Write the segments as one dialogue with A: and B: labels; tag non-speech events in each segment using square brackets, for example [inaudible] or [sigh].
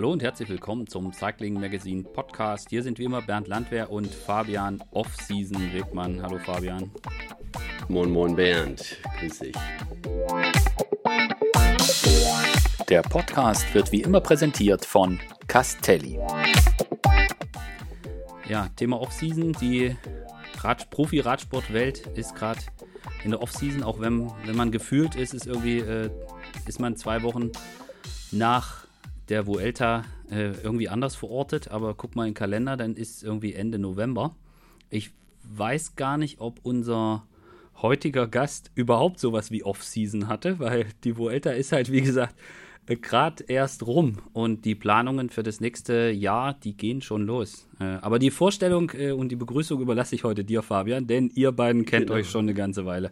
A: Hallo und herzlich willkommen zum Cycling Magazine Podcast. Hier sind wie immer Bernd Landwehr und Fabian Off-Season Wegmann. Hallo Fabian.
B: Moin, moin Bernd. Grüß dich.
A: Der Podcast wird wie immer präsentiert von Castelli. Ja, Thema Off-Season. Die Profi-Radsportwelt ist gerade in der Off-Season, auch wenn, wenn man gefühlt ist, ist irgendwie, äh, ist man zwei Wochen nach der Vuelta äh, irgendwie anders verortet, aber guck mal in den Kalender, dann ist irgendwie Ende November. Ich weiß gar nicht, ob unser heutiger Gast überhaupt sowas wie Off-Season hatte, weil die Vuelta ist halt, wie gesagt, äh, gerade erst rum und die Planungen für das nächste Jahr, die gehen schon los. Äh, aber die Vorstellung äh, und die Begrüßung überlasse ich heute dir, Fabian, denn ihr beiden kennt genau. euch schon eine ganze Weile.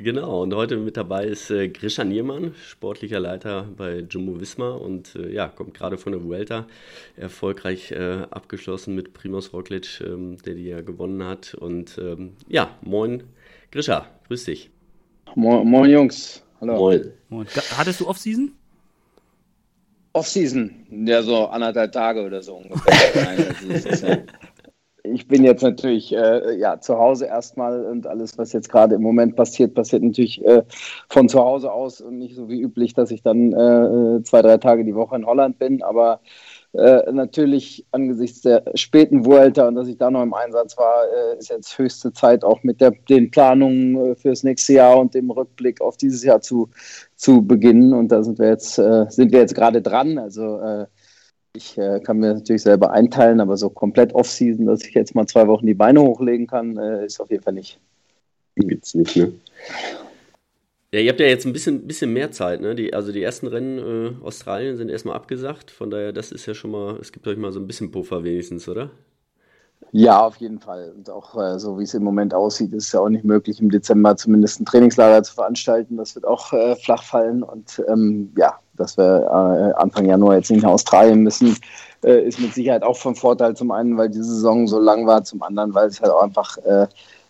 B: Genau, und heute mit dabei ist äh, Grisha Niermann, sportlicher Leiter bei Jumbo Visma und äh, ja, kommt gerade von der Vuelta, erfolgreich äh, abgeschlossen mit Primoz Roglic, ähm, der die ja gewonnen hat. Und ähm, ja, moin Grisha, grüß dich.
C: Moin, moin Jungs, hallo. Moin.
A: moin. Hattest du Off-Season?
C: Off-Season, ja so anderthalb Tage oder so ungefähr. [laughs] Nein, ich bin jetzt natürlich äh, ja, zu Hause erstmal und alles, was jetzt gerade im Moment passiert, passiert natürlich äh, von zu Hause aus und nicht so wie üblich, dass ich dann äh, zwei, drei Tage die Woche in Holland bin. Aber äh, natürlich angesichts der späten Vuelta und dass ich da noch im Einsatz war, äh, ist jetzt höchste Zeit auch mit der, den Planungen äh, fürs nächste Jahr und dem Rückblick auf dieses Jahr zu, zu beginnen. Und da sind wir jetzt, sind jetzt gerade dran. Also ich äh, kann mir natürlich selber einteilen, aber so komplett Off-Season, dass ich jetzt mal zwei Wochen die Beine hochlegen kann, äh, ist auf jeden Fall nicht.
B: Gibt's nicht, ne? Ja, ihr habt ja jetzt ein bisschen, bisschen mehr Zeit, ne? Die, also die ersten Rennen äh, Australien sind erstmal abgesagt, von daher, das ist ja schon mal, es gibt euch mal so ein bisschen Puffer wenigstens, oder?
C: Ja, auf jeden Fall. Und auch äh, so wie es im Moment aussieht, ist es ja auch nicht möglich, im Dezember zumindest ein Trainingslager zu veranstalten. Das wird auch äh, flach fallen. Und ähm, ja, dass wir äh, Anfang Januar jetzt nicht nach Australien müssen, äh, ist mit Sicherheit auch von Vorteil. Zum einen, weil die Saison so lang war, zum anderen, weil es halt auch einfach, äh,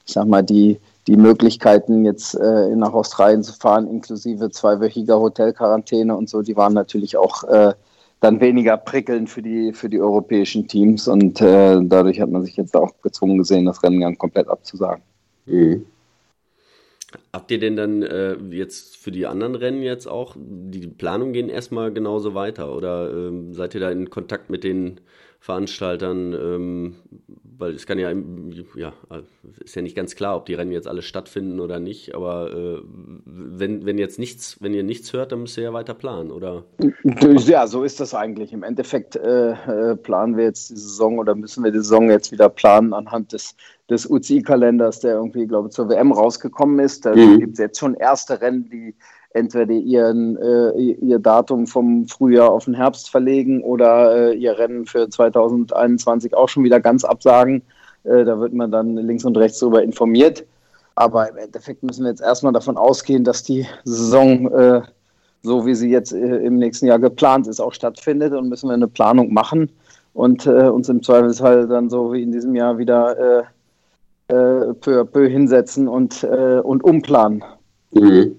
C: ich sag mal, die, die Möglichkeiten, jetzt äh, nach Australien zu fahren, inklusive zweiwöchiger Hotelquarantäne und so, die waren natürlich auch äh, dann weniger prickelnd für die, für die europäischen Teams und äh, dadurch hat man sich jetzt auch gezwungen gesehen, das Rennen komplett abzusagen. Mhm.
B: Habt ihr denn dann äh, jetzt für die anderen Rennen jetzt auch, die Planungen gehen erstmal genauso weiter oder ähm, seid ihr da in Kontakt mit den Veranstaltern? Ähm, weil es kann ja, ja, ist ja nicht ganz klar, ob die Rennen jetzt alle stattfinden oder nicht, aber äh, wenn, wenn jetzt nichts, wenn ihr nichts hört, dann müsst ihr ja weiter planen, oder?
C: Ja, so ist das eigentlich. Im Endeffekt äh, äh planen wir jetzt die Saison oder müssen wir die Saison jetzt wieder planen anhand des des UCI-Kalenders, der irgendwie, glaube ich, zur WM rausgekommen ist. Da mhm. gibt es jetzt schon erste Rennen, die entweder ihren, äh, ihr Datum vom Frühjahr auf den Herbst verlegen oder äh, ihr Rennen für 2021 auch schon wieder ganz absagen. Äh, da wird man dann links und rechts darüber informiert. Aber im Endeffekt müssen wir jetzt erstmal davon ausgehen, dass die Saison, äh, so wie sie jetzt äh, im nächsten Jahr geplant ist, auch stattfindet und müssen wir eine Planung machen und äh, uns im Zweifelsfall dann so wie in diesem Jahr wieder äh, peu à peu hinsetzen und, äh, und umplanen. Mhm.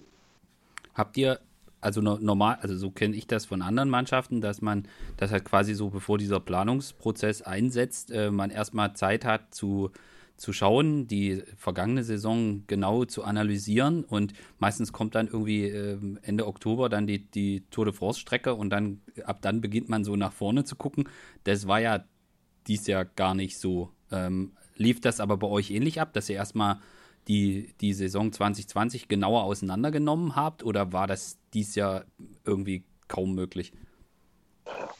A: Habt ihr, also normal, also so kenne ich das von anderen Mannschaften, dass man, das halt quasi so, bevor dieser Planungsprozess einsetzt, äh, man erstmal Zeit hat zu, zu schauen, die vergangene Saison genau zu analysieren und meistens kommt dann irgendwie äh, Ende Oktober dann die, die Tour de France-Strecke und dann ab dann beginnt man so nach vorne zu gucken. Das war ja dies Jahr gar nicht so. Ähm, Lief das aber bei euch ähnlich ab, dass ihr erstmal die, die Saison 2020 genauer auseinandergenommen habt oder war das dies Jahr irgendwie kaum möglich?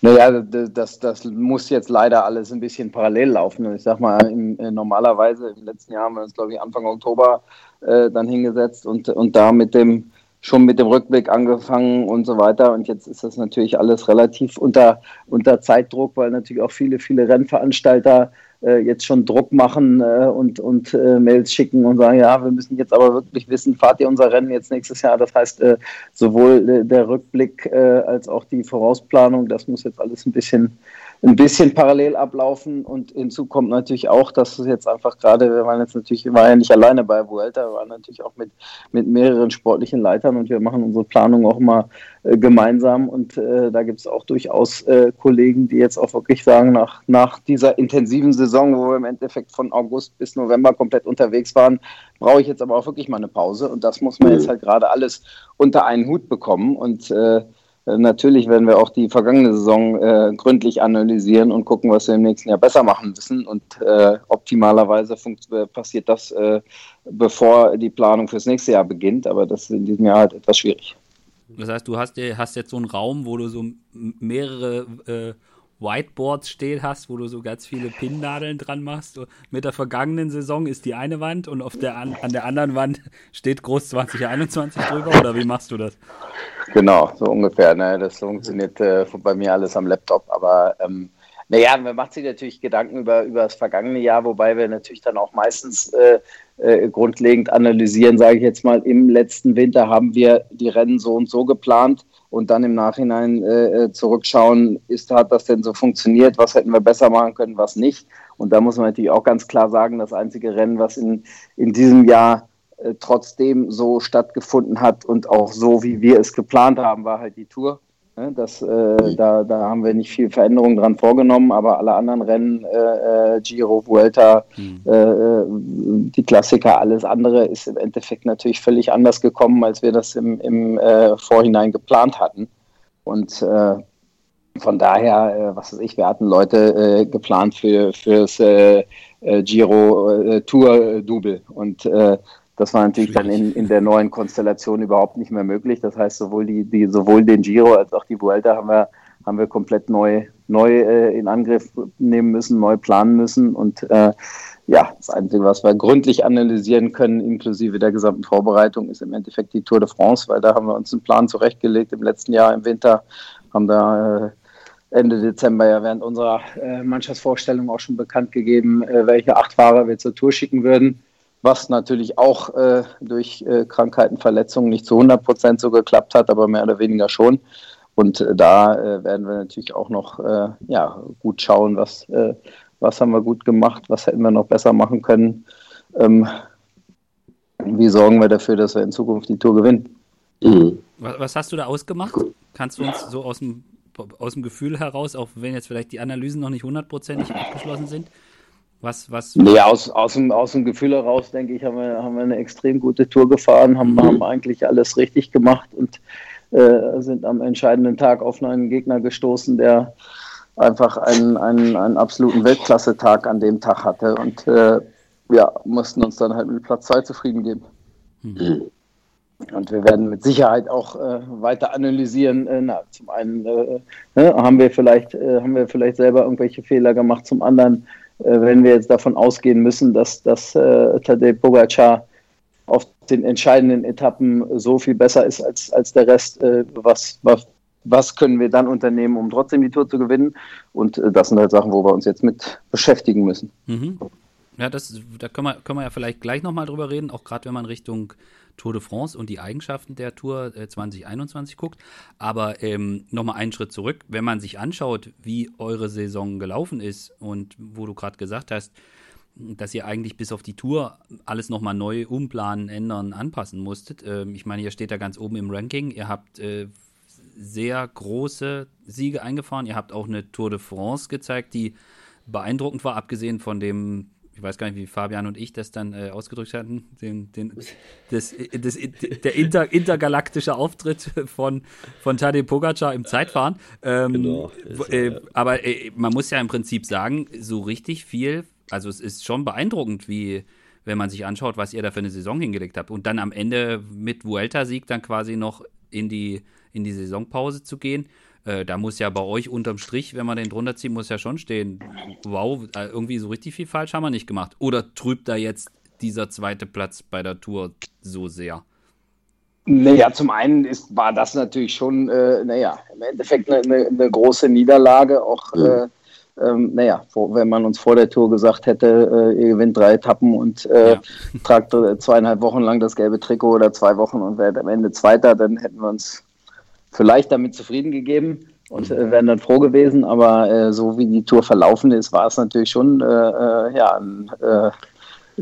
C: Naja, das, das muss jetzt leider alles ein bisschen parallel laufen. Ich sag mal, im, äh, normalerweise im letzten Jahr haben wir uns, glaube ich, Anfang Oktober äh, dann hingesetzt und, und da mit dem schon mit dem Rückblick angefangen und so weiter. Und jetzt ist das natürlich alles relativ unter, unter Zeitdruck, weil natürlich auch viele, viele Rennveranstalter jetzt schon Druck machen äh, und, und äh, Mails schicken und sagen, ja, wir müssen jetzt aber wirklich wissen, fahrt ihr unser Rennen jetzt nächstes Jahr? Das heißt, äh, sowohl der Rückblick äh, als auch die Vorausplanung, das muss jetzt alles ein bisschen ein bisschen parallel ablaufen und hinzu kommt natürlich auch, dass es jetzt einfach gerade, wir waren jetzt natürlich, wir waren ja nicht alleine bei Vuelta, wir waren natürlich auch mit, mit mehreren sportlichen Leitern und wir machen unsere Planung auch immer äh, gemeinsam und äh, da gibt es auch durchaus äh, Kollegen, die jetzt auch wirklich sagen, nach, nach dieser intensiven Saison, wo wir im Endeffekt von August bis November komplett unterwegs waren, brauche ich jetzt aber auch wirklich mal eine Pause und das muss man jetzt halt gerade alles unter einen Hut bekommen und äh, äh, natürlich werden wir auch die vergangene Saison äh, gründlich analysieren und gucken, was wir im nächsten Jahr besser machen müssen. Und äh, optimalerweise äh, passiert das, äh, bevor die Planung fürs nächste Jahr beginnt. Aber das ist in diesem Jahr halt etwas schwierig.
A: Das heißt, du hast, hast jetzt so einen Raum, wo du so mehrere äh, Whiteboards stehen hast, wo du so ganz viele Pinnnadeln dran machst. Mit der vergangenen Saison ist die eine Wand und auf der, an, an der anderen Wand steht groß 2021 drüber oder wie machst du das?
C: Genau, so ungefähr. Ne? Das funktioniert äh, bei mir alles am Laptop, aber ähm, naja, man macht sich natürlich Gedanken über, über das vergangene Jahr, wobei wir natürlich dann auch meistens äh, äh, grundlegend analysieren, sage ich jetzt mal, im letzten Winter haben wir die Rennen so und so geplant und dann im Nachhinein äh, äh, zurückschauen, ist, hat das denn so funktioniert, was hätten wir besser machen können, was nicht. Und da muss man natürlich auch ganz klar sagen, das einzige Rennen, was in, in diesem Jahr äh, trotzdem so stattgefunden hat und auch so, wie wir es geplant haben, war halt die Tour. Ne, das, äh, da, da haben wir nicht viel Veränderung dran vorgenommen, aber alle anderen Rennen, äh, äh Giro, Vuelta, mhm. äh, die Klassiker, alles andere ist im Endeffekt natürlich völlig anders gekommen, als wir das im, im äh, Vorhinein geplant hatten. Und äh, von daher, was weiß ich, wir hatten Leute geplant für fürs Giro Tour Double und das war natürlich dann in, in der neuen Konstellation überhaupt nicht mehr möglich. Das heißt, sowohl, die, die, sowohl den Giro als auch die Vuelta haben wir, haben wir komplett neu, neu äh, in Angriff nehmen müssen, neu planen müssen. Und äh, ja, das Einzige, was wir gründlich analysieren können, inklusive der gesamten Vorbereitung, ist im Endeffekt die Tour de France, weil da haben wir uns einen Plan zurechtgelegt im letzten Jahr im Winter, haben da äh, Ende Dezember ja während unserer äh, Mannschaftsvorstellung auch schon bekannt gegeben, äh, welche acht Fahrer wir zur Tour schicken würden was natürlich auch äh, durch äh, Krankheiten, Verletzungen nicht zu 100 Prozent so geklappt hat, aber mehr oder weniger schon. Und äh, da äh, werden wir natürlich auch noch äh, ja, gut schauen, was, äh, was haben wir gut gemacht, was hätten wir noch besser machen können. Ähm, wie sorgen wir dafür, dass wir in Zukunft die Tour gewinnen?
A: Mhm. Was hast du da ausgemacht? Kannst du uns so aus dem, aus dem Gefühl heraus, auch wenn jetzt vielleicht die Analysen noch nicht hundertprozentig abgeschlossen sind, was, was?
C: Nee, aus, aus, dem, aus dem Gefühl heraus, denke ich, haben wir, haben wir eine extrem gute Tour gefahren, haben, mhm. haben eigentlich alles richtig gemacht und äh, sind am entscheidenden Tag auf einen Gegner gestoßen, der einfach einen, einen, einen absoluten Weltklasse-Tag an dem Tag hatte und äh, ja, mussten uns dann halt mit Platz 2 zufrieden geben. Mhm. Und wir werden mit Sicherheit auch äh, weiter analysieren. Äh, na, zum einen äh, ne, haben wir vielleicht äh, haben wir vielleicht selber irgendwelche Fehler gemacht. Zum anderen äh, wenn wir jetzt davon ausgehen müssen, dass, dass äh, Tadej Pogacar auf den entscheidenden Etappen so viel besser ist als, als der Rest, äh, was, was, was können wir dann unternehmen, um trotzdem die Tour zu gewinnen? Und äh, das sind halt Sachen, wo wir uns jetzt mit beschäftigen müssen.
A: Mhm. Ja, das, da können wir, können wir ja vielleicht gleich nochmal drüber reden, auch gerade wenn man Richtung Tour de France und die Eigenschaften der Tour äh, 2021 guckt. Aber ähm, nochmal einen Schritt zurück, wenn man sich anschaut, wie eure Saison gelaufen ist und wo du gerade gesagt hast, dass ihr eigentlich bis auf die Tour alles nochmal neu umplanen, ändern, anpassen musstet. Ähm, ich meine, ihr steht da ganz oben im Ranking. Ihr habt äh, sehr große Siege eingefahren. Ihr habt auch eine Tour de France gezeigt, die beeindruckend war, abgesehen von dem ich weiß gar nicht, wie Fabian und ich das dann äh, ausgedrückt hatten, den, den, [laughs] das, das, der inter, intergalaktische Auftritt von, von Tadej Pogacar im Zeitfahren. Ähm, genau. Äh, aber äh, man muss ja im Prinzip sagen, so richtig viel, also es ist schon beeindruckend, wie, wenn man sich anschaut, was ihr da für eine Saison hingelegt habt. Und dann am Ende mit Vuelta-Sieg dann quasi noch in die, in die Saisonpause zu gehen. Äh, da muss ja bei euch unterm Strich, wenn man den drunter zieht, muss ja schon stehen, wow, äh, irgendwie so richtig viel falsch haben wir nicht gemacht. Oder trübt da jetzt dieser zweite Platz bei der Tour so sehr?
C: Naja, zum einen ist, war das natürlich schon, äh, naja, im Endeffekt eine, eine, eine große Niederlage. Auch, mhm. äh, ähm, naja, vor, wenn man uns vor der Tour gesagt hätte, äh, ihr gewinnt drei Etappen und äh, ja. tragt zweieinhalb Wochen lang das gelbe Trikot oder zwei Wochen und werdet am Ende Zweiter, dann hätten wir uns vielleicht damit zufrieden gegeben. und äh, wären dann froh gewesen. Aber äh, so wie die Tour verlaufen ist, war es natürlich schon äh, äh ja, äh,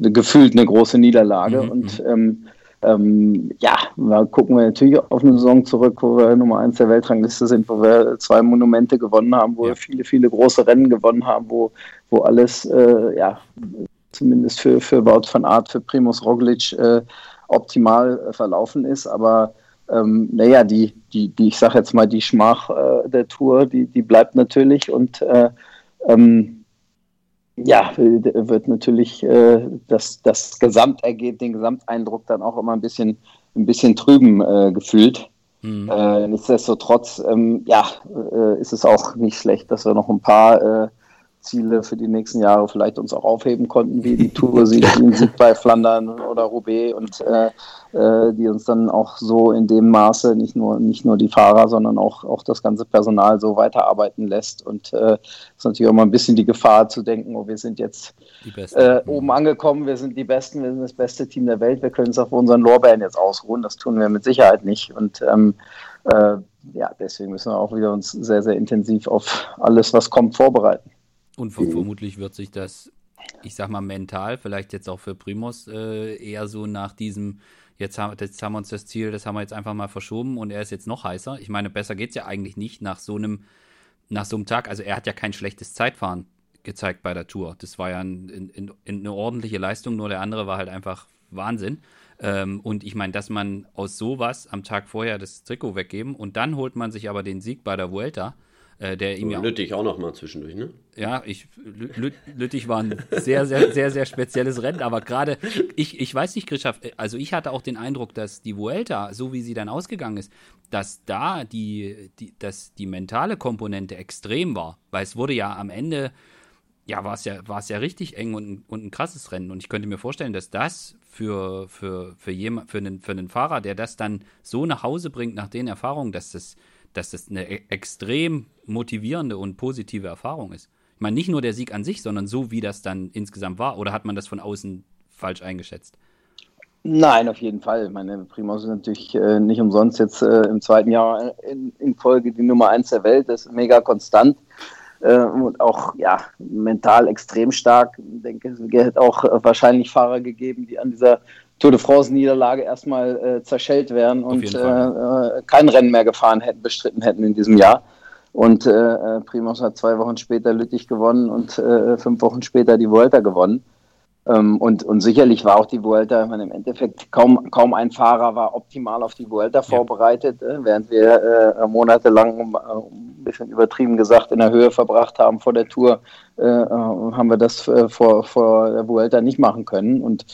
C: gefühlt eine große Niederlage. Mhm. Und mhm. ähm, ähm, ja, da gucken wir natürlich auf eine Saison zurück, wo wir Nummer eins der Weltrangliste sind, wo wir zwei Monumente gewonnen haben, wo ja. wir viele, viele große Rennen gewonnen haben, wo, wo alles, äh, ja, zumindest für, für Wout van Art, für Primus Roglic optimal verlaufen ist. Aber ähm, naja, die, die, die, ich sage jetzt mal, die Schmach äh, der Tour, die, die bleibt natürlich und äh, ähm, ja, wird natürlich äh, das, das Gesamtergebnis, den Gesamteindruck dann auch immer ein bisschen, ein bisschen trüben äh, gefühlt. Mhm. Äh, nichtsdestotrotz, ähm, ja, äh, ist es auch nicht schlecht, dass wir noch ein paar äh, Ziele für die nächsten Jahre vielleicht uns auch aufheben konnten, wie die Tour-Sieg [laughs] bei Flandern oder Roubaix und äh, äh, die uns dann auch so in dem Maße nicht nur, nicht nur die Fahrer, sondern auch, auch das ganze Personal so weiterarbeiten lässt. Und äh, ist natürlich auch mal ein bisschen die Gefahr zu denken, oh, wir sind jetzt äh, oben angekommen, wir sind die Besten, wir sind das beste Team der Welt, wir können es auf unseren Lorbeeren jetzt ausruhen. Das tun wir mit Sicherheit nicht. Und ähm, äh, ja, deswegen müssen wir auch wieder uns sehr, sehr intensiv auf alles, was kommt, vorbereiten.
A: Und mhm. vermutlich wird sich das, ich sag mal, mental, vielleicht jetzt auch für Primus, äh, eher so nach diesem, jetzt haben, jetzt haben wir uns das Ziel, das haben wir jetzt einfach mal verschoben und er ist jetzt noch heißer. Ich meine, besser geht es ja eigentlich nicht nach so einem, nach so einem Tag. Also er hat ja kein schlechtes Zeitfahren gezeigt bei der Tour. Das war ja ein, in, in, eine ordentliche Leistung, nur der andere war halt einfach Wahnsinn. Ähm, und ich meine, dass man aus sowas am Tag vorher das Trikot weggeben und dann holt man sich aber den Sieg bei der Vuelta äh, der ihm
B: ja Lüttich auch noch mal zwischendurch, ne?
A: Ja, ich, Lü Lüttich war ein sehr, sehr, sehr, sehr spezielles Rennen, aber gerade, ich, ich weiß nicht, Christoph, also ich hatte auch den Eindruck, dass die Vuelta, so wie sie dann ausgegangen ist, dass da die, die, dass die mentale Komponente extrem war, weil es wurde ja am Ende, ja, war es ja, war es ja richtig eng und, und ein krasses Rennen und ich könnte mir vorstellen, dass das für, für, für, jemand, für, einen, für einen Fahrer, der das dann so nach Hause bringt nach den Erfahrungen, dass das dass das eine e-, extrem motivierende und positive Erfahrung ist. Ich meine, nicht nur der Sieg an sich, sondern so, wie das dann insgesamt war. Oder hat man das von außen falsch eingeschätzt?
C: Nein, auf jeden Fall. Meine Primus ist natürlich äh, nicht umsonst jetzt äh, im zweiten Jahr in, in, Folge die Nummer eins der Welt. Das ist mega konstant äh, und auch ja, mental extrem stark. Ich denke, es hätte auch äh, wahrscheinlich Fahrer gegeben, die an dieser Tour de France-Niederlage erstmal äh, zerschellt wären und äh, äh, kein Rennen mehr gefahren hätten, bestritten hätten in diesem Jahr. Und äh, äh Primus hat zwei Wochen später Lüttich gewonnen und äh, fünf Wochen später die Vuelta gewonnen. Ähm, und, und sicherlich war auch die Vuelta, ich meine, im Endeffekt kaum, kaum ein Fahrer war optimal auf die Vuelta ja. vorbereitet, während wir monatelang, um, ein bisschen übertrieben gesagt, in der Höhe verbracht haben vor der Tour, haben wir das vor, vor der Vuelta nicht machen können. Und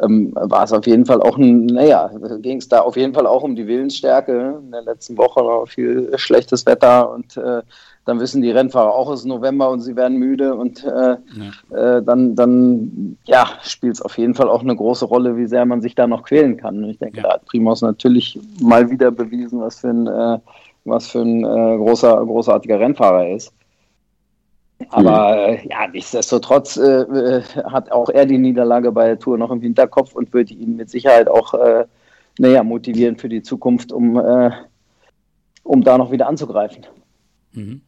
C: ähm, war es auf jeden Fall auch ein, naja, ging es da auf jeden Fall auch um die Willensstärke. In der letzten Woche war viel schlechtes Wetter und äh, dann wissen die Rennfahrer auch, es ist November und sie werden müde und äh, ja. äh, dann, dann ja, spielt es auf jeden Fall auch eine große Rolle, wie sehr man sich da noch quälen kann. Und ich denke, ja. da hat Primus natürlich mal wieder bewiesen, was für ein, äh, was für ein äh, großer, großartiger Rennfahrer er ist. Aber mhm. äh, ja, nichtsdestotrotz äh, äh, hat auch er die Niederlage bei der Tour noch im Hinterkopf und würde ihn mit Sicherheit auch äh, näher motivieren für die Zukunft, um, äh, um da noch wieder anzugreifen. Mhm.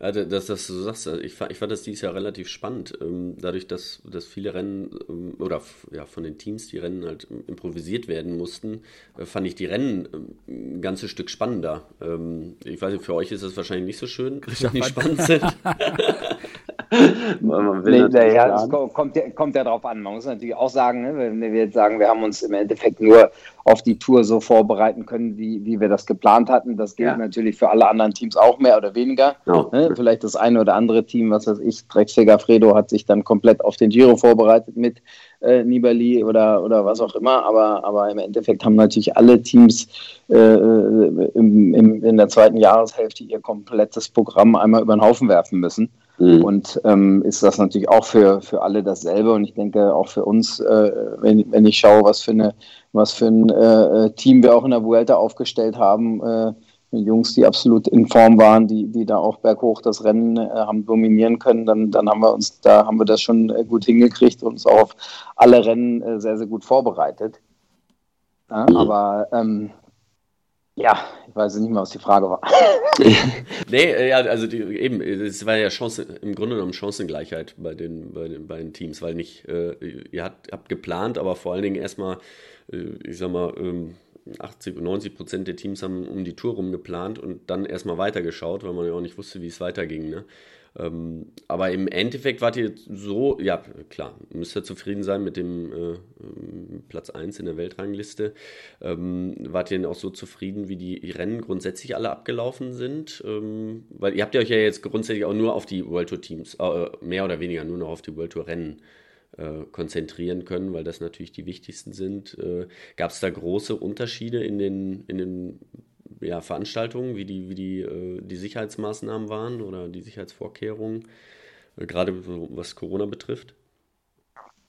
B: Ja, dass, dass du sagst, ich fand, ich fand das dieses Jahr relativ spannend. Ähm, dadurch, dass, dass viele Rennen ähm, oder ja, von den Teams die Rennen halt improvisiert werden mussten, äh, fand ich die Rennen ähm, ein ganzes Stück spannender. Ich weiß nicht, für euch ist das wahrscheinlich nicht so schön, dass die spannend sind. [laughs] [laughs]
C: man will nee, ja, es kommt, ja, kommt ja drauf an. Man muss natürlich auch sagen, ne, wenn wir jetzt sagen, wir haben uns im Endeffekt nur auf die Tour so vorbereiten können, wie, wie wir das geplant hatten. Das gilt ja. natürlich für alle anderen Teams auch mehr oder weniger. Ja. Ne? Vielleicht das eine oder andere Team, was weiß ich, Drecksfeger Fredo hat sich dann komplett auf den Giro vorbereitet mit äh, Nibali oder, oder was auch immer. Aber, aber im Endeffekt haben natürlich alle Teams äh, im, im, in der zweiten Jahreshälfte ihr komplettes Programm einmal über den Haufen werfen müssen. Mhm. Und ähm, ist das natürlich auch für, für alle dasselbe. Und ich denke auch für uns, äh, wenn, wenn ich schaue, was für, eine, was für ein äh, Team wir auch in der Vuelta aufgestellt haben, äh, Jungs, die absolut in Form waren, die, die da auch berghoch das Rennen äh, haben dominieren können, dann, dann haben wir uns, da haben wir das schon äh, gut hingekriegt und uns auch auf alle Rennen äh, sehr, sehr gut vorbereitet. Ja, mhm. Aber ähm, Ja, ich weiß nicht mehr, was die Frage war. [laughs]
B: nee, äh, ja, also die, eben, es war ja Chance, im Grunde genommen Chancengleichheit bei den, bei den, bei den Teams, weil nicht, äh, ihr habt, habt geplant, aber vor allen Dingen erstmal, äh, ich sag mal, ähm, 80, 90 Prozent der Teams haben um die Tour rum geplant und dann erstmal weitergeschaut, weil man ja auch nicht wusste, wie es weiterging. Ne? Ähm, aber im Endeffekt wart ihr so, ja klar, müsst ihr zufrieden sein mit dem äh, Platz 1 in der Weltrangliste. Ähm, wart ihr denn auch so zufrieden, wie die Rennen grundsätzlich alle abgelaufen sind? Ähm, weil ihr habt ja euch ja jetzt grundsätzlich auch nur auf die World Tour Teams, äh, mehr oder weniger nur noch auf die World Tour Rennen äh, konzentrieren können, weil das natürlich die wichtigsten sind. Äh, Gab es da große Unterschiede in den, in den ja, Veranstaltungen, wie die, wie die, äh, die Sicherheitsmaßnahmen waren oder die Sicherheitsvorkehrungen, äh, gerade was Corona betrifft?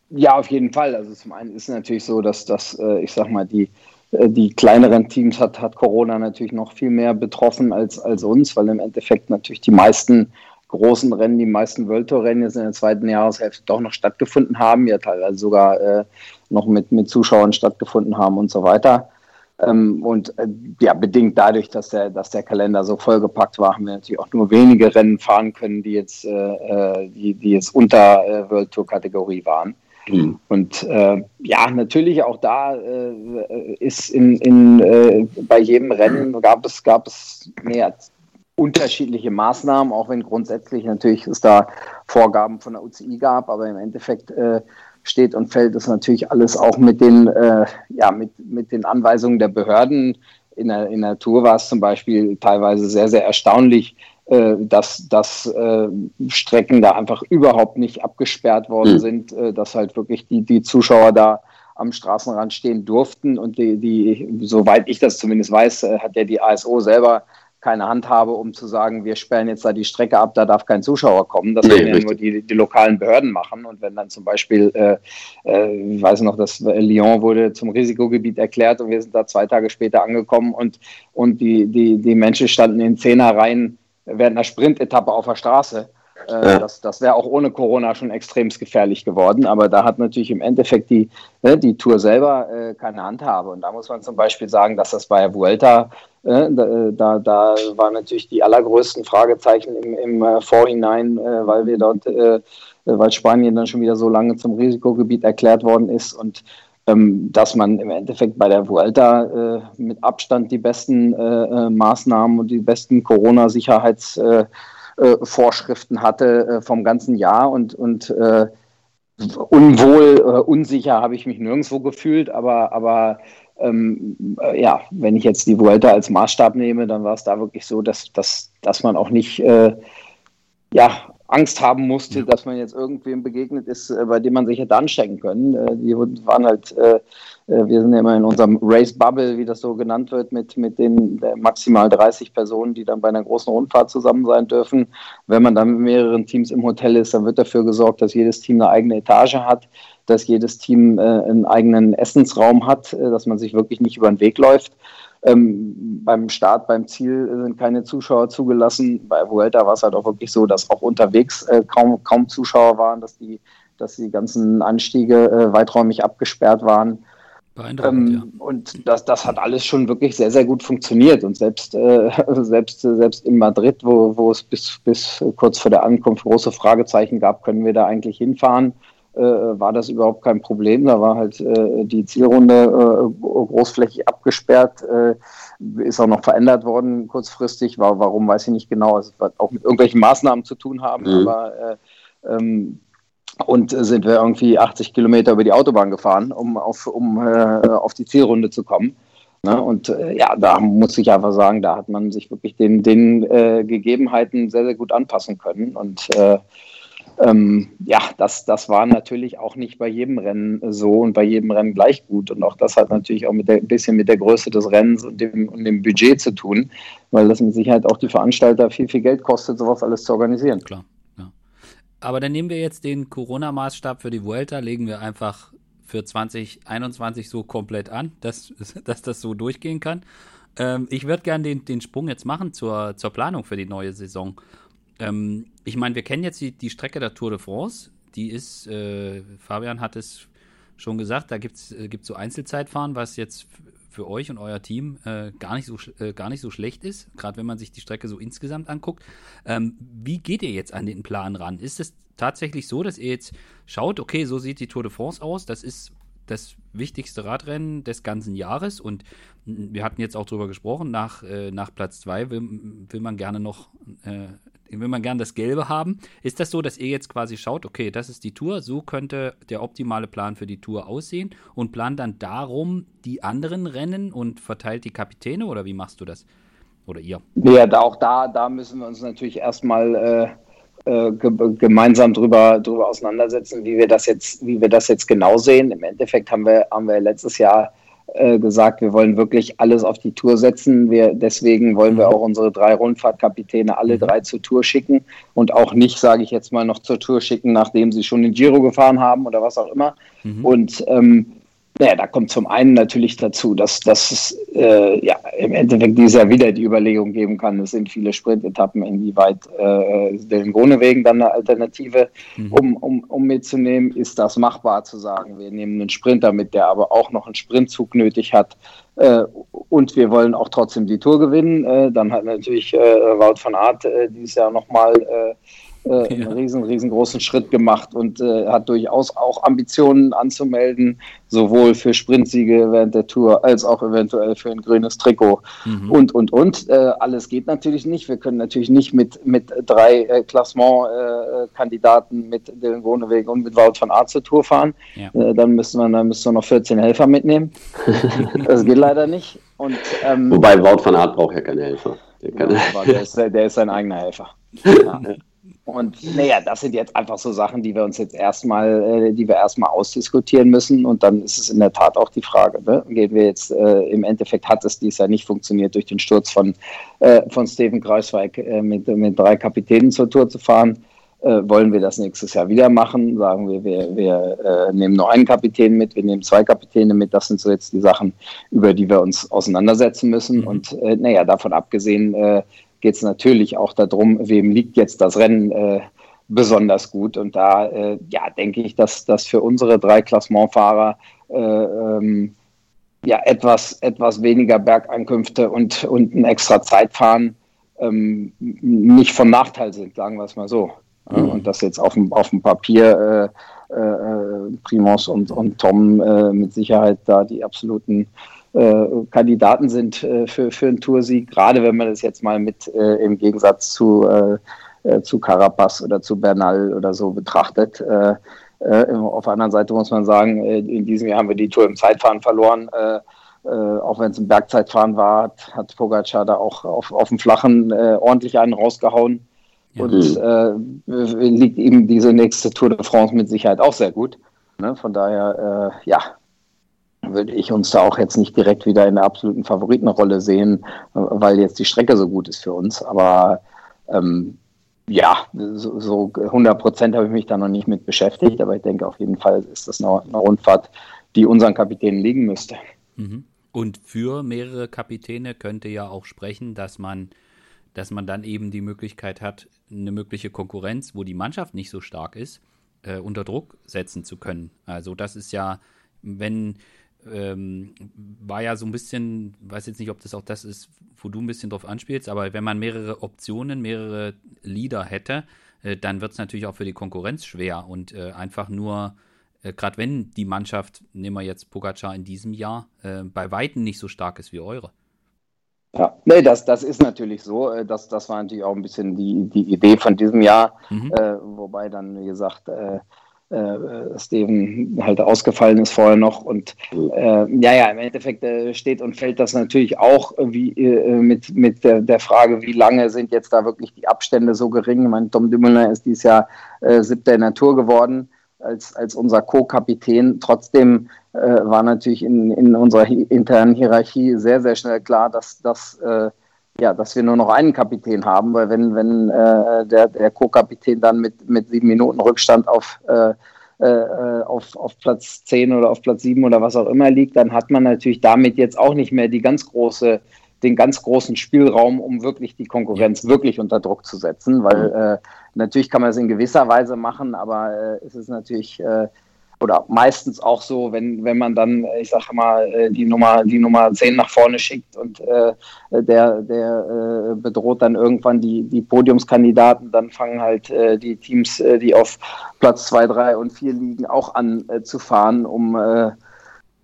C: Ja, auf jeden Fall. Also zum einen ist es natürlich so, dass das, äh, ich sag mal, die, die kleineren Teams hat, hat Corona natürlich noch viel mehr betroffen als, als uns, weil im Endeffekt natürlich die meisten großen Rennen, die meisten World Tour Rennen jetzt in der zweiten Jahreshälfte doch noch stattgefunden haben, ja teilweise sogar äh, noch mit, mit Zuschauern stattgefunden haben und so weiter. Ähm, und äh, ja, bedingt dadurch, dass der, dass der Kalender so vollgepackt war, haben wir natürlich auch nur wenige Rennen fahren können, die jetzt, äh, äh die, die jetzt unter äh, World Tour Kategorie waren. Mhm. Und äh, ja, natürlich auch da äh, ist in, in, bei jedem Rennen gab es, gab es mehr unterschiedliche Maßnahmen, auch wenn grundsätzlich natürlich es da Vorgaben von der UCI gab, aber im Endeffekt steht und fällt es natürlich alles auch mit den, äh, ja, mit, mit den Anweisungen der Behörden. In der, in der Tour war es zum Beispiel teilweise sehr, sehr erstaunlich, äh, dass, dass äh, Strecken da einfach überhaupt nicht abgesperrt worden mhm. sind, äh, dass halt wirklich die, die Zuschauer da am Straßenrand stehen durften und die, die, soweit ich das zumindest weiß, äh, hat ja die ASO selber keine Handhabe, um zu sagen, wir sperren jetzt da die Strecke ab, da darf kein Zuschauer kommen. Das nee, können ja nur die, die lokalen Behörden machen. Und wenn dann zum Beispiel, äh, äh, ich weiß noch, dass Lyon wurde zum Risikogebiet erklärt und wir sind da zwei Tage später angekommen und, und die, die, die Menschen standen in Zehnerreihen während einer Sprintetappe auf der Straße. Äh, ja. Das, das wäre auch ohne Corona schon extrem gefährlich geworden. Aber da hat natürlich im Endeffekt die, ne, die Tour selber äh, keine Handhabe. Und da muss man zum Beispiel sagen, dass das bei der Vuelta äh, da, da waren natürlich die allergrößten Fragezeichen im, im äh, Vorhinein, äh, weil wir dort, weil Spanien dann schon wieder so lange zum Risikogebiet erklärt worden ist und ähm, dass man im Endeffekt bei der Vuelta mit Abstand die besten Maßnahmen und die besten Corona-Sicherheitsvorschriften hatte vom ganzen Jahr und, und unwohl, unsicher habe ich mich nirgendwo gefühlt, aber, aber ähm, äh, ja, wenn ich jetzt die Vuelta als Maßstab nehme, dann war es da wirklich so, dass, dass, dass man auch nicht äh, ja, Angst haben musste, ja. dass man jetzt irgendwem begegnet ist, äh, bei dem man sich hätte anstecken können. Äh, die waren halt, äh, wir sind ja immer in unserem Race Bubble, wie das so genannt wird, mit, mit den maximal 30 Personen, die dann bei einer großen Rundfahrt zusammen sein dürfen. Wenn man dann mit mehreren Teams im Hotel ist, dann wird dafür gesorgt, dass jedes Team eine eigene Etage hat dass jedes Team einen eigenen Essensraum hat, dass man sich wirklich nicht über den Weg läuft. Ähm, beim Start, beim Ziel sind keine Zuschauer zugelassen. Bei Vuelta war es halt auch wirklich so, dass auch unterwegs äh, kaum, kaum Zuschauer waren, dass die, dass die ganzen Anstiege äh, weiträumig abgesperrt waren. Ähm, ja. Und das, das hat alles schon wirklich sehr, sehr gut funktioniert. Und selbst, äh, [laughs] selbst, selbst in Madrid, wo, wo es bis, bis kurz vor der Ankunft große Fragezeichen gab, können wir da eigentlich hinfahren war das überhaupt kein Problem. Da war halt äh, die Zielrunde äh, großflächig abgesperrt, äh, ist auch noch verändert worden kurzfristig. War, warum weiß ich nicht genau. Es wird auch mit irgendwelchen Maßnahmen zu tun haben, mhm. aber äh, ähm, und sind wir irgendwie 80 Kilometer über die Autobahn gefahren, um auf, um, äh, auf die Zielrunde zu kommen. Ne? Und äh, ja, da muss ich einfach sagen, da hat man sich wirklich den, den äh, Gegebenheiten sehr, sehr gut anpassen können. Und äh, ähm, ja, das, das war natürlich auch nicht bei jedem Rennen so und bei jedem Rennen gleich gut. Und auch das hat natürlich auch mit der, ein bisschen mit der Größe des Rennens und dem, und dem Budget zu tun, weil das mit Sicherheit auch die Veranstalter viel, viel Geld kostet, sowas alles zu organisieren.
A: Klar, ja. Aber dann nehmen wir jetzt den Corona-Maßstab für die Vuelta, legen wir einfach für 2021 so komplett an, dass, [laughs] dass das so durchgehen kann. Ähm, ich würde gerne den, den Sprung jetzt machen zur, zur Planung für die neue Saison. Ähm, ich meine, wir kennen jetzt die, die, Strecke der Tour de France. Die ist, äh, Fabian hat es schon gesagt, da gibt es äh, so Einzelzeitfahren, was jetzt für euch und euer Team äh, gar, nicht so, äh, gar nicht so schlecht ist, gerade wenn man sich die Strecke so insgesamt anguckt. Ähm, wie geht ihr jetzt an den Plan ran? Ist es tatsächlich so, dass ihr jetzt schaut, okay, so sieht die Tour de France aus, das ist das wichtigste Radrennen des ganzen Jahres und wir hatten jetzt auch darüber gesprochen, nach, äh, nach Platz zwei will, will man gerne noch äh, will man gerne das Gelbe haben. Ist das so, dass ihr jetzt quasi schaut, okay, das ist die Tour, so könnte der optimale Plan für die Tour aussehen und plant dann darum die anderen Rennen und verteilt die Kapitäne oder wie machst du das? Oder ihr?
C: Ja, auch da, da müssen wir uns natürlich erstmal äh, äh, gemeinsam drüber, drüber auseinandersetzen, wie wir das jetzt, wie wir das jetzt genau sehen. Im Endeffekt haben wir, haben wir letztes Jahr äh, gesagt, wir wollen wirklich alles auf die Tour setzen. Wir, deswegen wollen wir mhm. auch unsere drei Rundfahrtkapitäne alle mhm. drei zur Tour schicken und auch nicht, sage ich jetzt mal, noch zur Tour schicken, nachdem sie schon den Giro gefahren haben oder was auch immer. Mhm. Und ähm, naja, da kommt zum einen natürlich dazu, dass, dass es äh, ja, im Endeffekt dieses Jahr wieder die Überlegung geben kann, es sind viele Sprintetappen, inwieweit äh, den Grunewegen dann eine Alternative, mhm. um, um, um mitzunehmen. Ist das machbar zu sagen, wir nehmen einen Sprinter mit, der aber auch noch einen Sprintzug nötig hat äh, und wir wollen auch trotzdem die Tour gewinnen. Äh, dann hat natürlich äh, Wout van Aert äh, dieses Jahr nochmal äh, [laughs] äh, einen riesen, riesengroßen Schritt gemacht und äh, hat durchaus auch Ambitionen anzumelden, sowohl für Sprintsiege während der Tour als auch eventuell für ein grünes Trikot mhm. und, und, und. Äh, alles geht natürlich nicht. Wir können natürlich nicht mit, mit drei äh, Klassement-Kandidaten, mit Dylan Wohneweg und mit Wout van Aert zur Tour fahren. Ja. Äh, dann müssen wir, dann müssen wir noch 14 Helfer mitnehmen. [laughs] das geht leider nicht. Und,
B: ähm, Wobei Wout van Aert braucht ja keine Helfer.
C: Der, kann ja, der, ist, der ist sein eigener Helfer. [laughs] Ja. Und naja, das sind jetzt einfach so Sachen, die wir uns jetzt erstmal, äh, die wir erstmal ausdiskutieren müssen. Und dann ist es in der Tat auch die Frage, ne? gehen wir jetzt, äh, im Endeffekt hat es dies Jahr nicht funktioniert, durch den Sturz von, äh, von Steven Kreisweig äh, mit, mit drei Kapitänen zur Tour zu fahren. Äh, wollen wir das nächstes Jahr wieder machen? Sagen wir, wir, wir äh, nehmen nur einen Kapitän mit, wir nehmen zwei Kapitäne mit. Das sind so jetzt die Sachen, über die wir uns auseinandersetzen müssen. Mhm. Und naja, davon abgesehen, geht es natürlich auch darum, wem liegt jetzt das Rennen äh, besonders gut. Und da äh, ja, denke ich, dass das für unsere drei Klassementfahrer äh, ähm, ja, etwas, etwas weniger Bergeinkünfte und, und ein extra Zeitfahren ähm, nicht von Nachteil sind, sagen wir es mal so. Mhm. Und das jetzt auf dem, auf dem Papier äh, äh, Primos und, und Tom äh, mit Sicherheit da die absoluten äh, Kandidaten sind äh, für, für einen Toursieg, gerade wenn man das jetzt mal mit äh, im Gegensatz zu, äh, äh, zu Carapaz oder zu Bernal oder so betrachtet. Äh, auf der anderen Seite muss man sagen, in diesem Jahr haben wir die Tour im Zeitfahren verloren. auch wenn es ein Bergzeitfahren war, hat, hat Pogacar da auch auf, auf dem Flachen ordentlich einen rausgehauen. Ja. Und liegt ihm diese nächste Tour de France mit Sicherheit auch sehr gut. Ne? Von daher, ja, würde ich uns da auch jetzt nicht direkt wieder in der absoluten Favoritenrolle sehen, weil jetzt die Strecke so gut ist für uns. Aber ähm, ja, so, so 100 Prozent habe ich mich da noch nicht mit beschäftigt, aber ich denke auf jeden Fall ist das eine, eine Rundfahrt, die unseren Kapitänen liegen müsste.
A: Mhm. Und für mehrere Kapitäne könnte ja auch sprechen, dass man, dass man dann eben die Möglichkeit hat, eine mögliche Konkurrenz, wo die Mannschaft nicht so stark ist, äh, unter Druck setzen zu können. Also das ist ja, wenn ähm, war ja so ein bisschen, weiß jetzt nicht, ob das auch das ist, wo du ein bisschen drauf anspielst, aber wenn man mehrere Optionen, mehrere Leader hätte, äh, dann wird es natürlich auch für die Konkurrenz schwer und äh, einfach nur, äh, gerade wenn die Mannschaft, nehmen wir jetzt Pogacar in diesem Jahr, äh, bei Weitem nicht so stark ist wie eure.
C: Ja, nee, das, das ist natürlich so. Äh, das, das war natürlich auch ein bisschen die, die Idee von diesem Jahr, mhm. Äh, wobei dann, wie gesagt, äh, Steven halt ausgefallen ist vorher noch. Und äh, ja, ja, im Endeffekt äh, steht und fällt das natürlich auch wie, äh, mit, mit der, der, Frage, wie lange sind jetzt da wirklich die Abstände so gering. Ich meine, Tom Dümmler ist dieses Jahr äh, siebter in der Tour geworden als, als unser Co-Kapitän. Trotzdem äh, war natürlich in, in unserer internen Hierarchie sehr, sehr schnell klar, dass das ja, dass wir nur noch einen Kapitän haben, weil wenn, wenn äh, der, der Co-Kapitän dann mit, mit sieben Minuten Rückstand auf, äh, äh, auf, auf Platz 10 oder auf Platz 7 oder was auch immer liegt, dann hat man natürlich damit jetzt auch nicht mehr die ganz große, den ganz großen Spielraum, um wirklich die Konkurrenz wirklich unter Druck zu setzen, weil äh, natürlich kann man es in gewisser Weise machen, aber äh, es ist natürlich äh, oder meistens auch so, wenn, wenn man dann, ich sage mal, äh, die Nummer, die Nummer 10 nach vorne schickt und äh, der, der äh, bedroht dann irgendwann die, die Podiumskandidaten, dann fangen halt äh, die Teams, äh, die auf Platz 2, 3 und 4 liegen, auch an äh, zu fahren, um äh,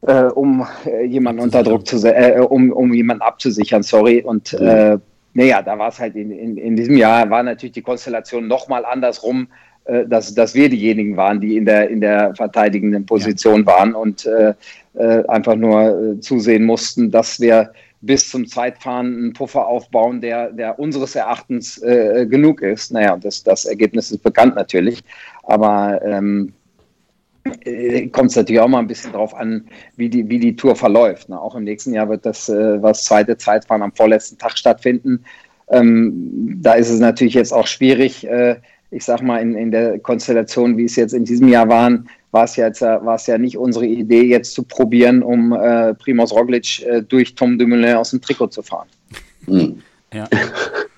C: äh, um äh, jemanden unter Druck zu äh, um, um jemanden abzusichern, sorry. Und äh, naja, da war es halt in, in, in diesem Jahr war natürlich die Konstellation nochmal andersrum, äh, dass, dass wir diejenigen waren, die in der, in der verteidigenden Position ja. waren und äh, äh, einfach nur äh, zusehen mussten, dass wir bis zum Zeitfahren einen Puffer aufbauen, der, der unseres Erachtens äh, genug ist. Naja, das, das Ergebnis ist bekannt natürlich, aber ähm, äh, kommt es natürlich auch mal ein bisschen drauf an, wie die, wie die Tour verläuft. Ne? Auch im nächsten Jahr wird das, äh, was zweite Zeitfahren am vorletzten Tag stattfinden. Ähm, da ist es natürlich jetzt auch schwierig, äh, ich sag mal, in, in der Konstellation, wie es jetzt in diesem Jahr waren, war es ja, jetzt, war es ja nicht unsere Idee, jetzt zu probieren, um äh, Primoz Roglic äh, durch Tom Dumoulin aus dem Trikot zu fahren. Mhm. Ja. [laughs]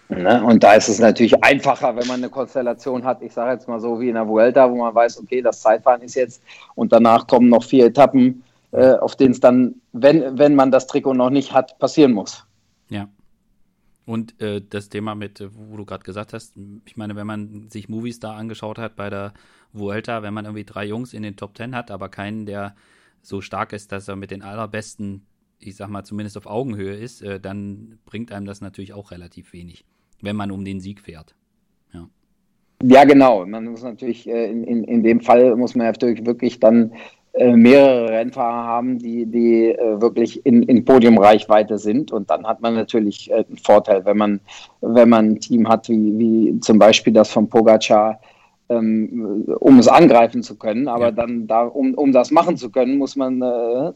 C: Ne? Und da ist es natürlich einfacher, wenn man eine Konstellation hat, ich sage jetzt mal so wie in der Vuelta, wo man weiß, okay, das Zeitfahren ist jetzt und danach kommen noch vier Etappen, äh, auf denen es dann, wenn, wenn man das Trikot noch nicht hat, passieren muss.
A: Ja. Und äh, das Thema mit, äh, wo du gerade gesagt hast, ich meine, wenn man sich Movies da angeschaut hat bei der Vuelta, wenn man irgendwie drei Jungs in den Top Ten hat, aber keinen, der so stark ist, dass er mit den allerbesten, ich sag mal, zumindest auf Augenhöhe ist, äh, dann bringt einem das natürlich auch relativ wenig wenn man um den Sieg fährt. Ja,
C: ja genau. Man muss natürlich, äh, in, in, in dem Fall muss man natürlich wirklich dann mehrere Rennfahrer haben, die, die äh, wirklich in, in Podiumreichweite sind. Und dann hat man natürlich einen Vorteil, wenn man, wenn man ein Team hat, wie, wie zum Beispiel das von Pogacar, ähm, um es angreifen zu können. Aber ja. dann, da, um, um das machen zu können, muss man, äh,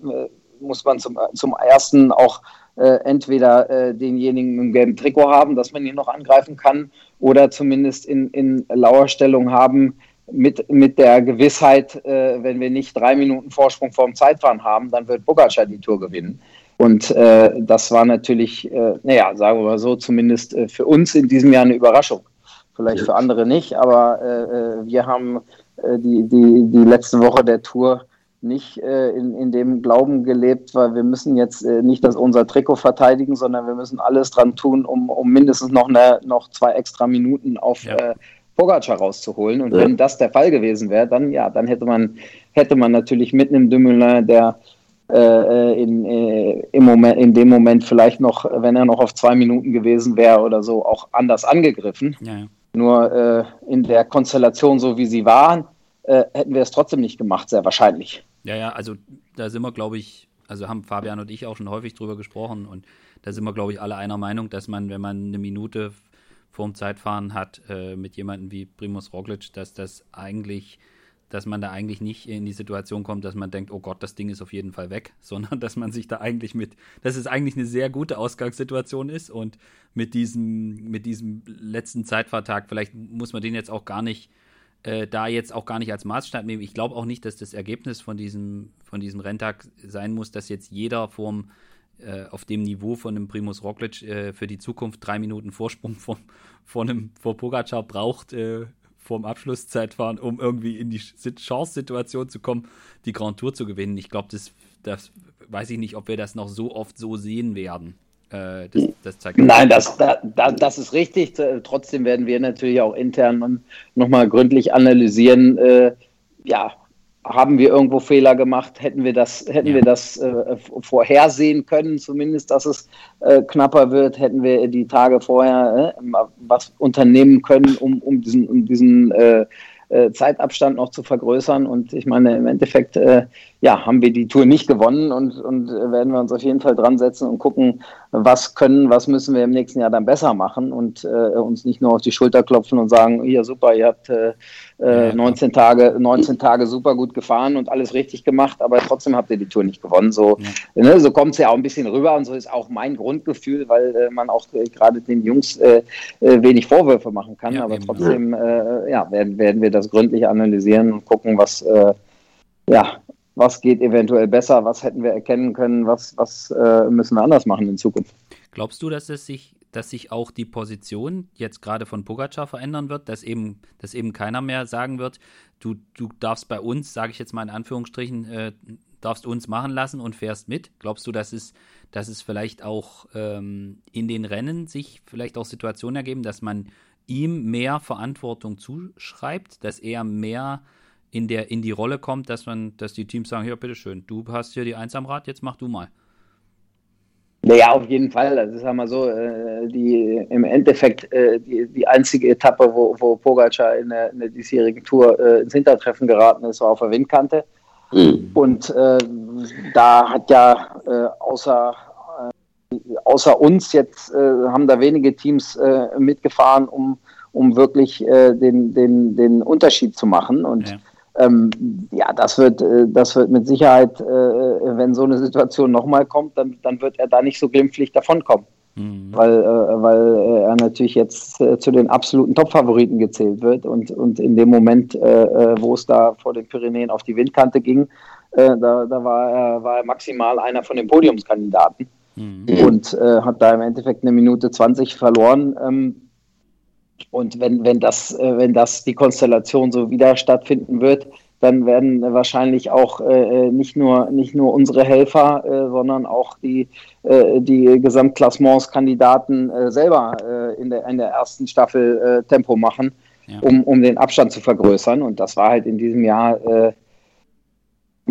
C: muss man zum, zum ersten auch äh, entweder äh, denjenigen im gelben Trikot haben, dass man ihn noch angreifen kann, oder zumindest in, in Lauerstellung haben mit, mit der Gewissheit, äh, wenn wir nicht drei Minuten Vorsprung vorm Zeitfahren haben, dann wird Bogacar die Tour gewinnen. Und äh, das war natürlich, äh, naja, sagen wir mal so, zumindest äh, für uns in diesem Jahr eine Überraschung. Vielleicht für andere nicht, aber wir haben die, die, die letzte Woche der Tour nicht äh, in, in dem Glauben gelebt, weil wir müssen jetzt äh, nicht das unser Trikot verteidigen, sondern wir müssen alles dran tun, um, um mindestens noch, eine, noch zwei extra Minuten auf ja. Äh, Pogacar rauszuholen. Und ja. wenn das der Fall gewesen wäre, dann ja, dann hätte man, hätte man natürlich mit einem Dumoulin, der äh, äh, in, äh, im Moment, in dem Moment vielleicht noch, wenn er noch auf zwei Minuten gewesen wäre oder so, auch anders angegriffen. Ja, ja. Nur in der Konstellation, so wie sie waren, hätten wir es trotzdem nicht gemacht, sehr wahrscheinlich.
A: Ja, ja, also da sind wir, glaube ich, also haben Fabian und ich auch schon häufig drüber gesprochen und da sind wir, glaube ich, alle einer Meinung, dass man, wenn man eine Minute vorm Zeitfahren hat äh, mit jemandem wie Primus Roglic, dass das eigentlich, dass man da eigentlich nicht in die Situation kommt, dass man denkt, oh Gott, das Ding ist auf jeden Fall weg, [laughs] sondern dass man sich da eigentlich mit, dass es eigentlich eine sehr gute Ausgangssituation ist und mit diesem, mit diesem letzten Zeitfahrtag, vielleicht muss man den jetzt auch gar nicht äh, da jetzt auch gar nicht als Maßstab nehmen. Ich glaube auch nicht, dass das Ergebnis von diesem, von diesem Renntag sein muss, dass jetzt jeder vorm, äh, auf dem Niveau von einem Primus Roglic äh, für die Zukunft drei Minuten Vorsprung vom, vor einem vor Pogacar braucht äh, vorm Abschlusszeitfahren, um irgendwie in die Chance-Situation zu kommen, die Grand Tour zu gewinnen. Ich glaube, das, das weiß ich nicht, ob wir das noch so oft so sehen werden.
C: Äh, das, das zeigt Nein, das, da, das ist richtig. Trotzdem werden wir natürlich auch intern nochmal gründlich analysieren. Äh, ja, haben wir irgendwo Fehler gemacht? Hätten wir das, hätten ja. wir das äh, vorhersehen können, zumindest, dass es äh, knapper wird? Hätten wir die Tage vorher äh, was unternehmen können, um, um diesen, um diesen äh, äh, Zeitabstand noch zu vergrößern. Und ich meine, im Endeffekt, äh, ja, haben wir die Tour nicht gewonnen und, und äh, werden wir uns auf jeden Fall dran setzen und gucken, was können, was müssen wir im nächsten Jahr dann besser machen und äh, uns nicht nur auf die Schulter klopfen und sagen, hier super, ihr habt äh, äh, 19 Tage, 19 Tage super gut gefahren und alles richtig gemacht, aber trotzdem habt ihr die Tour nicht gewonnen. So, ja. ne, so kommt es ja auch ein bisschen rüber und so ist auch mein Grundgefühl, weil äh, man auch äh, gerade den Jungs äh, äh, wenig Vorwürfe machen kann, ja, aber eben. trotzdem ja, werden, werden wir das gründlich analysieren und gucken, was ja, was geht eventuell besser, was hätten wir erkennen können, was, was äh, müssen wir anders machen in Zukunft.
A: Glaubst du, dass es sich dass sich auch die Position jetzt gerade von Pogacar verändern wird, dass eben, dass eben keiner mehr sagen wird, du, du darfst bei uns, sage ich jetzt mal in Anführungsstrichen, äh, darfst uns machen lassen und fährst mit? Glaubst du, dass es, dass es vielleicht auch ähm, in den Rennen sich vielleicht auch Situationen ergeben, dass man ihm mehr Verantwortung zuschreibt, dass er mehr in der in die Rolle kommt, dass man, dass die Teams sagen, ja, bitteschön, du hast hier die Eins am Rad, jetzt mach du mal.
C: Naja, auf jeden Fall. Das ist einmal so, äh, die im Endeffekt äh, die, die einzige Etappe, wo, wo Pogacar in der, in der diesjährigen Tour äh, ins Hintertreffen geraten ist, war auf der Windkante. Mhm. Und äh, da hat ja äh, außer, äh, außer uns jetzt haben da wenige Teams mitgefahren, um, um wirklich den, den, den Unterschied zu machen. Und ja ähm, ja, das wird, äh, das wird mit Sicherheit, äh, wenn so eine Situation nochmal kommt, dann, dann wird er da nicht so glimpflich davonkommen. Mhm. Weil, äh, weil er natürlich jetzt äh, zu den absoluten Top-Favoriten gezählt wird und, und in dem Moment, äh, äh, wo es da vor den Pyrenäen auf die Windkante ging, da, da war, er, war er maximal einer von den Podiumskandidaten mhm. und hat da im Endeffekt eine Minute 20 verloren. Ähm, und wenn, wenn, das, äh, wenn das die Konstellation so wieder stattfinden wird, dann werden wahrscheinlich auch äh, nicht, nur, nicht nur unsere Helfer, äh, sondern auch die, äh, die Gesamtklassementskandidaten äh, selber äh, in, der, in der ersten Staffel Tempo machen, ja. um, um den Abstand zu vergrößern. Und das war halt in diesem Jahr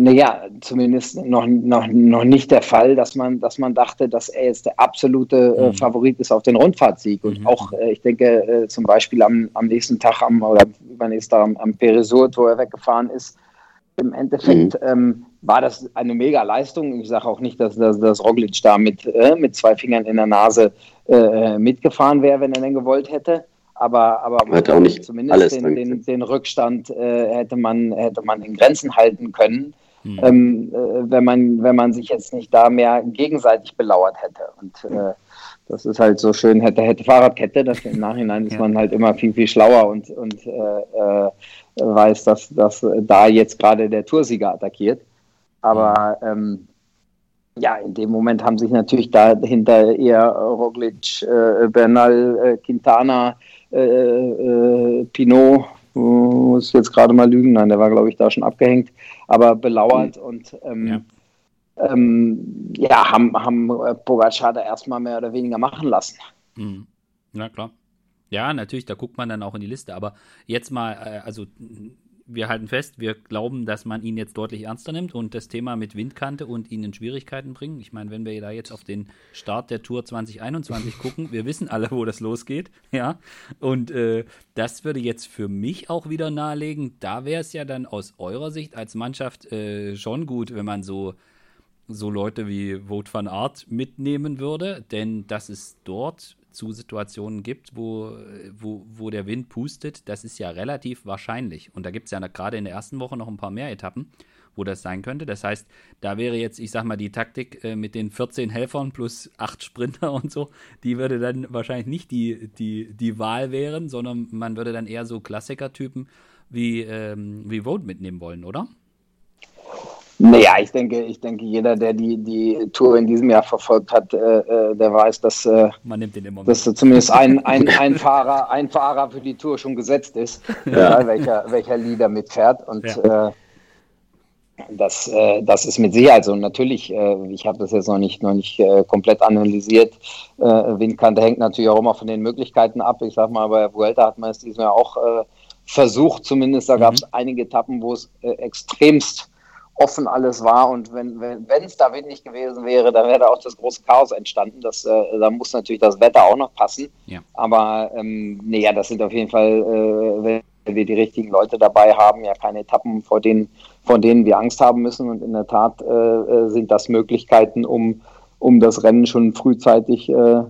C: naja, zumindest noch, noch, noch nicht der Fall, dass man, dass man dachte, dass er jetzt der absolute äh, mhm. Favorit ist auf den Rundfahrtsieg. Und mhm. auch, äh, ich denke, äh, zum Beispiel am, am nächsten Tag am, oder übernächsten Tag am, am Peresurt, wo er weggefahren ist, im Endeffekt mhm. ähm, war das eine mega Leistung. Ich sage auch nicht, dass, dass, dass Roglic da mit, äh, mit zwei Fingern in der Nase äh, mitgefahren wäre, wenn er denn gewollt hätte aber, aber man
B: hätte auch nicht
C: zumindest den, den, den, Rückstand äh, hätte, man, hätte man in Grenzen halten können, hm. ähm, äh, wenn, man, wenn man sich jetzt nicht da mehr gegenseitig belauert hätte. Und äh, das ist halt so schön, hätte, hätte Fahrradkette, dass im Nachhinein ist ja. man halt immer viel, viel schlauer und, und äh, äh weiß, dass, dass da jetzt gerade der Toursieger attackiert. Aber ähm, ja, in dem Moment haben sich natürlich dahinter eher Roglic, äh, Bernal, Quintana, Pinot, muss jetzt gerade mal lügen, nein, der war, glaube ich, da schon abgehängt, aber belauert mhm. und ähm, ja. Ähm, ja, haben, haben Pogacar da erstmal mehr oder weniger machen lassen.
A: Mhm. Ja, klar. Ja, natürlich, da guckt man dann auch in die Liste, aber jetzt mal, äh, also wir halten fest, wir glauben, dass man ihn jetzt deutlich ernster nimmt und das Thema mit Windkante und ihn in Schwierigkeiten bringen. Ich meine, wenn wir da jetzt auf den Start der Tour 2021 [laughs] gucken, wir wissen alle, wo das losgeht, ja. Und äh, das würde jetzt für mich auch wieder nahelegen, da wäre es ja dann aus eurer Sicht als Mannschaft äh, schon gut, wenn man so so Leute wie Vote van Art mitnehmen würde, denn das ist dort zu Situationen gibt, wo, wo, wo der Wind pustet, das ist ja relativ wahrscheinlich. Und da gibt es ja gerade in der ersten Woche noch ein paar mehr Etappen, wo das sein könnte. Das heißt, da wäre jetzt, ich sag mal, die Taktik äh, mit den 14 Helfern plus 8 Sprinter [laughs] und so, die würde dann wahrscheinlich nicht die, die, die Wahl wären, sondern man würde dann eher so Klassiker-Typen wie, ähm, wie Vote mitnehmen wollen, oder?
C: Naja, ich denke, ich denke, jeder, der die, die Tour in diesem Jahr verfolgt hat, äh, äh der weiß, dass, äh, Man nimmt den immer dass zumindest [laughs] ein, ein, ein, Fahrer, ein Fahrer für die Tour schon gesetzt ist, ja. egal welcher, welcher Leader mitfährt. Und ja. äh, das, äh, das ist mit Sicherheit so. Und natürlich, äh, ich habe das jetzt noch nicht, noch nicht äh, komplett analysiert. Äh, Windkante hängt natürlich auch immer von den Möglichkeiten ab. Ich sag mal, bei Vuelta hat man es diesem Jahr auch äh, versucht, zumindest. Da gab es mhm. einige Etappen, wo es äh, extremst offen alles war und wenn wenn es da windig gewesen wäre, dann wäre da auch das große Chaos entstanden. Das, äh, da muss natürlich das Wetter auch noch passen. Ja. Aber ähm, nee, ja, das sind auf jeden Fall, äh, wenn wir die richtigen Leute dabei haben, ja keine Etappen, vor denen, von denen wir Angst haben müssen. Und in der Tat äh, äh sind das Möglichkeiten, um, um das Rennen schon frühzeitig äh,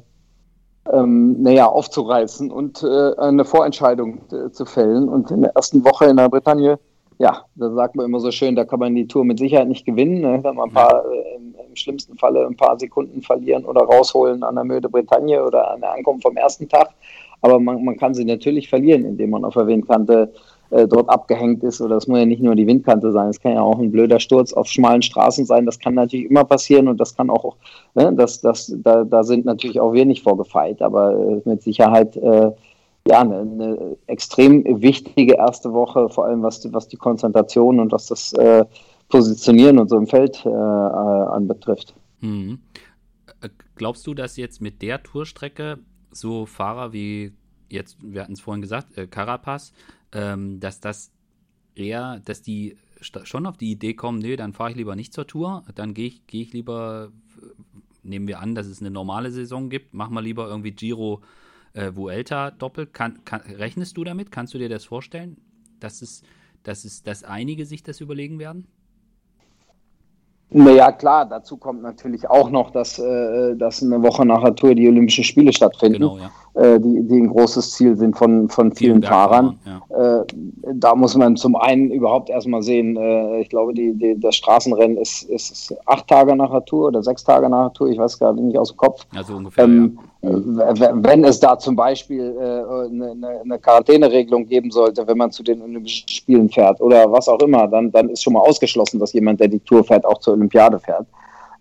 C: ähm, naja, aufzureißen und äh, eine Vorentscheidung äh, zu fällen. Und in der ersten Woche in der Bretagne ja, da sagt man immer so schön, da kann man die Tour mit Sicherheit nicht gewinnen. Ne? Kann man ein paar, äh, im, im, schlimmsten Falle ein paar Sekunden verlieren oder rausholen an der der Bretagne oder an der Ankunft vom ersten Tag. Aber man, man kann sie natürlich verlieren, indem man auf der Windkante äh, dort abgehängt ist. Oder es muss ja nicht nur die Windkante sein, es kann ja auch ein blöder Sturz auf schmalen Straßen sein. Das kann natürlich immer passieren und das kann auch, ne, das, das, da, da sind natürlich auch wir nicht vorgefeit, aber äh, mit Sicherheit äh, ja, eine, eine, extrem wichtige erste Woche, vor allem was, was die Konzentration und was das äh, Positionieren und so im Feld äh, äh anbetrifft. Mhm.
A: Äh, glaubst du, dass jetzt mit der Tourstrecke so Fahrer wie jetzt, wir hatten es vorhin gesagt, äh, Carapaz, ähm, dass das eher, dass die schon auf die Idee kommen, nee, dann fahre ich lieber nicht zur Tour, dann gehe ich, geh ich lieber, nehmen wir an, dass es eine normale Saison gibt, machen wir lieber irgendwie Giro äh, Vuelta doppelt. Kann, kann, rechnest du damit? Kannst du dir das vorstellen, dass es, dass es, dass einige sich das überlegen werden?
C: Naja, klar, dazu kommt natürlich auch noch, dass, äh, dass eine Woche nach der Tour die Olympischen Spiele stattfinden, genau, ja. Äh, die, die ein großes Ziel sind von, von vielen Fahrern. Ja. Äh, da muss man zum einen überhaupt erstmal sehen, äh, ich glaube, die, die, das Straßenrennen ist, ist acht Tage nach der Tour oder sechs Tage nach der Tour, ich weiß gerade nicht aus dem Kopf.
A: Also ungefähr, ähm, ja.
C: Wenn es da zum Beispiel äh, eine, eine Quarantäneregelung geben sollte, wenn man zu den Olympischen Spielen fährt oder was auch immer, dann, dann ist schon mal ausgeschlossen, dass jemand, der die Tour fährt, auch zur Olympiade fährt.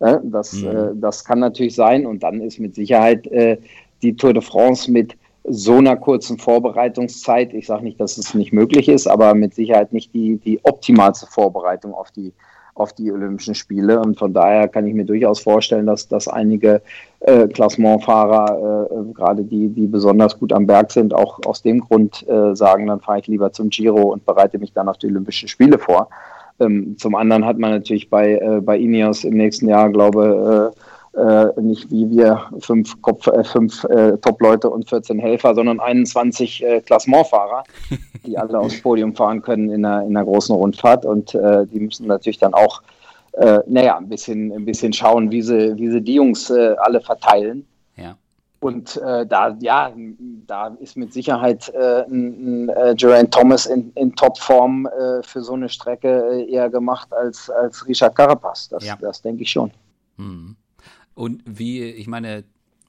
C: Äh, das, mhm. äh, das kann natürlich sein und dann ist mit Sicherheit äh, die Tour de France mit so einer kurzen Vorbereitungszeit, ich sage nicht, dass es nicht möglich ist, aber mit Sicherheit nicht die, die optimalste Vorbereitung auf die, auf die Olympischen Spiele. Und von daher kann ich mir durchaus vorstellen, dass, dass einige äh, Klassementfahrer, äh, gerade die, die besonders gut am Berg sind, auch aus dem Grund äh, sagen, dann fahre ich lieber zum Giro und bereite mich dann auf die Olympischen Spiele vor. Ähm, zum anderen hat man natürlich bei, äh, bei Ineos im nächsten Jahr, glaube ich, äh, äh, nicht wie wir fünf, Kopf, äh, fünf äh, Top-Leute und 14 Helfer, sondern 21 äh, Klassementfahrer, [laughs] die alle aufs Podium fahren können in einer, in einer großen Rundfahrt. Und äh, die müssen natürlich dann auch, äh, naja, ein bisschen, ein bisschen schauen, wie sie, wie sie die Jungs äh, alle verteilen.
A: Ja.
C: Und äh, da, ja, da ist mit Sicherheit äh, ein, ein äh, Geraint Thomas in, in Topform äh, für so eine Strecke eher gemacht als, als Richard Carapaz. Das, ja. das denke ich schon.
A: Mhm. Und wie, ich meine,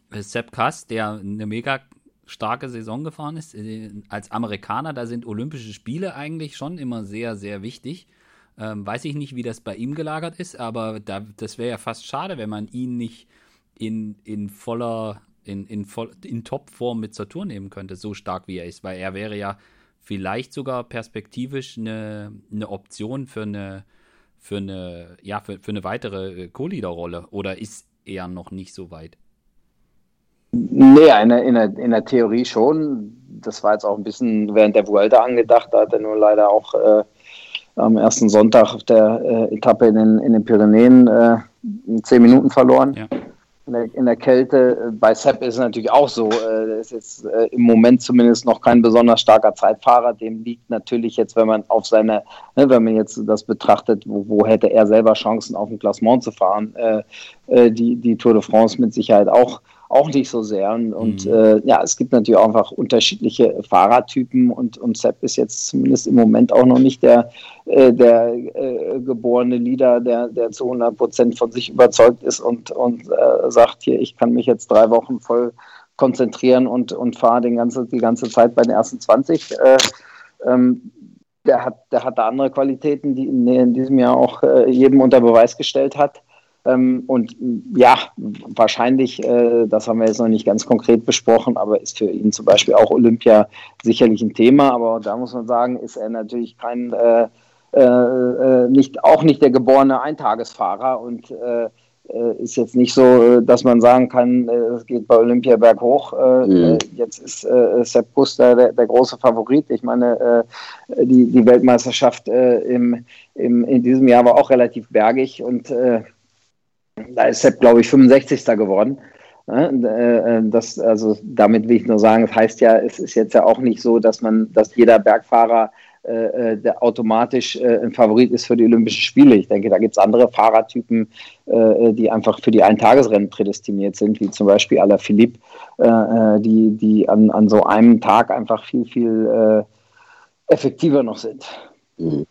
A: Sepp Kass, der eine mega starke Saison gefahren ist, äh, als Amerikaner, da sind Olympische Spiele eigentlich schon immer sehr, sehr wichtig. Ähm, weiß ich nicht, wie das bei ihm gelagert ist, aber da, das wäre ja fast schade, wenn man ihn nicht in, in voller, in, in, voll, in Topform mit zur Tour nehmen könnte, so stark wie er ist, weil er wäre ja vielleicht sogar perspektivisch eine, eine Option für eine, für eine, ja, für, für eine weitere Co-Leader-Rolle. Oder ist eher noch nicht so weit.
C: Nee, in der, in, der, in der Theorie schon. Das war jetzt auch ein bisschen während der Vuelta angedacht. Da hat er nur leider auch äh, am ersten Sonntag auf der äh, Etappe in den, in den Pyrenäen äh, zehn Minuten verloren. Ja in der, in der Kälte. Bei Sepp ist es natürlich auch so. Er äh, ist jetzt äh, im Moment zumindest noch kein besonders starker Zeitfahrer. Dem liegt natürlich jetzt, wenn man auf seine, ne, wenn man jetzt das betrachtet, wo, wo hätte er selber Chancen auf dem Klassement zu fahren, äh, äh, die, die Tour de France mit Sicherheit auch auch nicht so sehr. Und, und mhm. äh, ja, es gibt natürlich auch einfach unterschiedliche Fahrertypen und, und Sepp ist jetzt zumindest im Moment auch noch nicht der, äh, der äh, geborene Leader, der, der zu 100 Prozent von sich überzeugt ist und, und äh, sagt, hier, ich kann mich jetzt drei Wochen voll konzentrieren und, und fahre den ganze, die ganze Zeit bei den ersten 20. Äh, ähm, der hat, der hat da andere Qualitäten, die in diesem Jahr auch äh, jedem unter Beweis gestellt hat. Ähm, und ja, wahrscheinlich, äh, das haben wir jetzt noch nicht ganz konkret besprochen, aber ist für ihn zum Beispiel auch Olympia sicherlich ein Thema. Aber da muss man sagen, ist er natürlich kein, äh, äh, äh nicht, auch nicht der geborene Eintagesfahrer und äh, äh, ist jetzt nicht so, dass man sagen kann, es geht bei Olympia berghoch. Mhm. Jetzt ist Sepp Kuster der, der, große Favorit. Ich meine, die, die Weltmeisterschaft im, im, in diesem Jahr war auch relativ bergig und da ist Sepp, glaube ich, 65. geworden. Äh, das, also damit will ich nur sagen, das heißt ja, es ist jetzt ja auch nicht so, dass man, dass jeder Bergfahrer äh, der automatisch äh, ein Favorit ist für die Olympischen Spiele. Ich denke, da gibt es andere Fahrertypen, äh, die einfach für die Eintagesrennen prädestiniert sind, wie zum Beispiel Alaphilippe, äh, die, die an, an so einem Tag einfach viel, viel äh, effektiver noch sind. Mhm.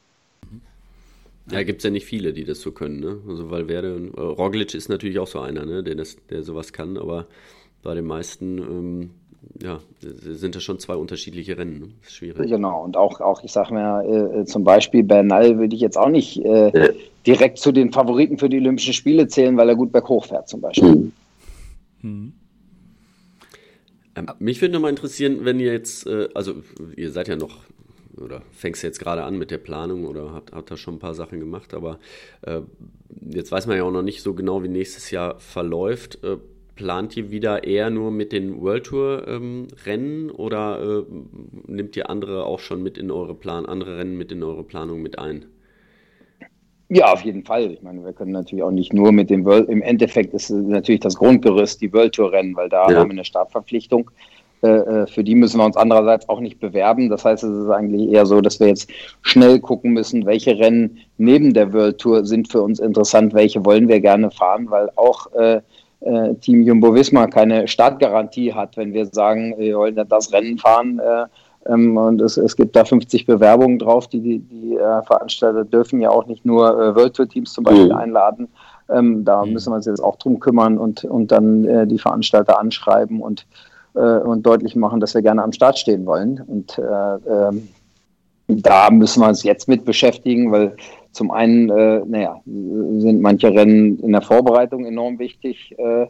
B: Ja, gibt es ja nicht viele, die das so können. Ne? Also Valverde und äh, Roglic ist natürlich auch so einer, ne? der, das, der sowas kann, aber bei den meisten ähm, ja, sind das schon zwei unterschiedliche Rennen. Ne? Das ist schwierig.
C: Genau, und auch, auch ich sage mir, äh, zum Beispiel Bernal würde ich jetzt auch nicht äh, ja. direkt zu den Favoriten für die Olympischen Spiele zählen, weil er gut berghoch fährt zum Beispiel. Mhm.
B: Mhm. Ähm, mich würde nochmal interessieren, wenn ihr jetzt, äh, also ihr seid ja noch oder fängst jetzt gerade an mit der Planung oder habt, habt da schon ein paar Sachen gemacht, aber äh, jetzt weiß man ja auch noch nicht so genau, wie nächstes Jahr verläuft. Äh, plant ihr wieder eher nur mit den World Tour ähm, Rennen oder äh, nimmt ihr andere auch schon mit in eure Plan, andere Rennen mit in eure Planung mit ein?
C: Ja, auf jeden Fall. Ich meine, wir können natürlich auch nicht nur mit dem World, im Endeffekt ist natürlich das Grundgerüst die World Tour Rennen, weil da ja. haben wir eine Startverpflichtung. Äh, äh, für die müssen wir uns andererseits auch nicht bewerben. Das heißt, es ist eigentlich eher so, dass wir jetzt schnell gucken müssen, welche Rennen neben der World Tour sind für uns interessant, welche wollen wir gerne fahren, weil auch äh, äh, Team Jumbo Visma keine Startgarantie hat, wenn wir sagen, wir wollen das Rennen fahren. Äh, ähm, und es, es, gibt da 50 Bewerbungen drauf, die, die, die Veranstalter dürfen ja auch nicht nur World Tour Teams zum Beispiel mhm. einladen. Ähm, da müssen wir uns jetzt auch drum kümmern und, und dann die Veranstalter anschreiben und äh, und deutlich machen, dass wir gerne am Start stehen wollen. Und äh, ähm, da müssen wir uns jetzt mit beschäftigen, weil zum einen, äh, naja, sind manche Rennen in der Vorbereitung enorm wichtig. Äh, äh,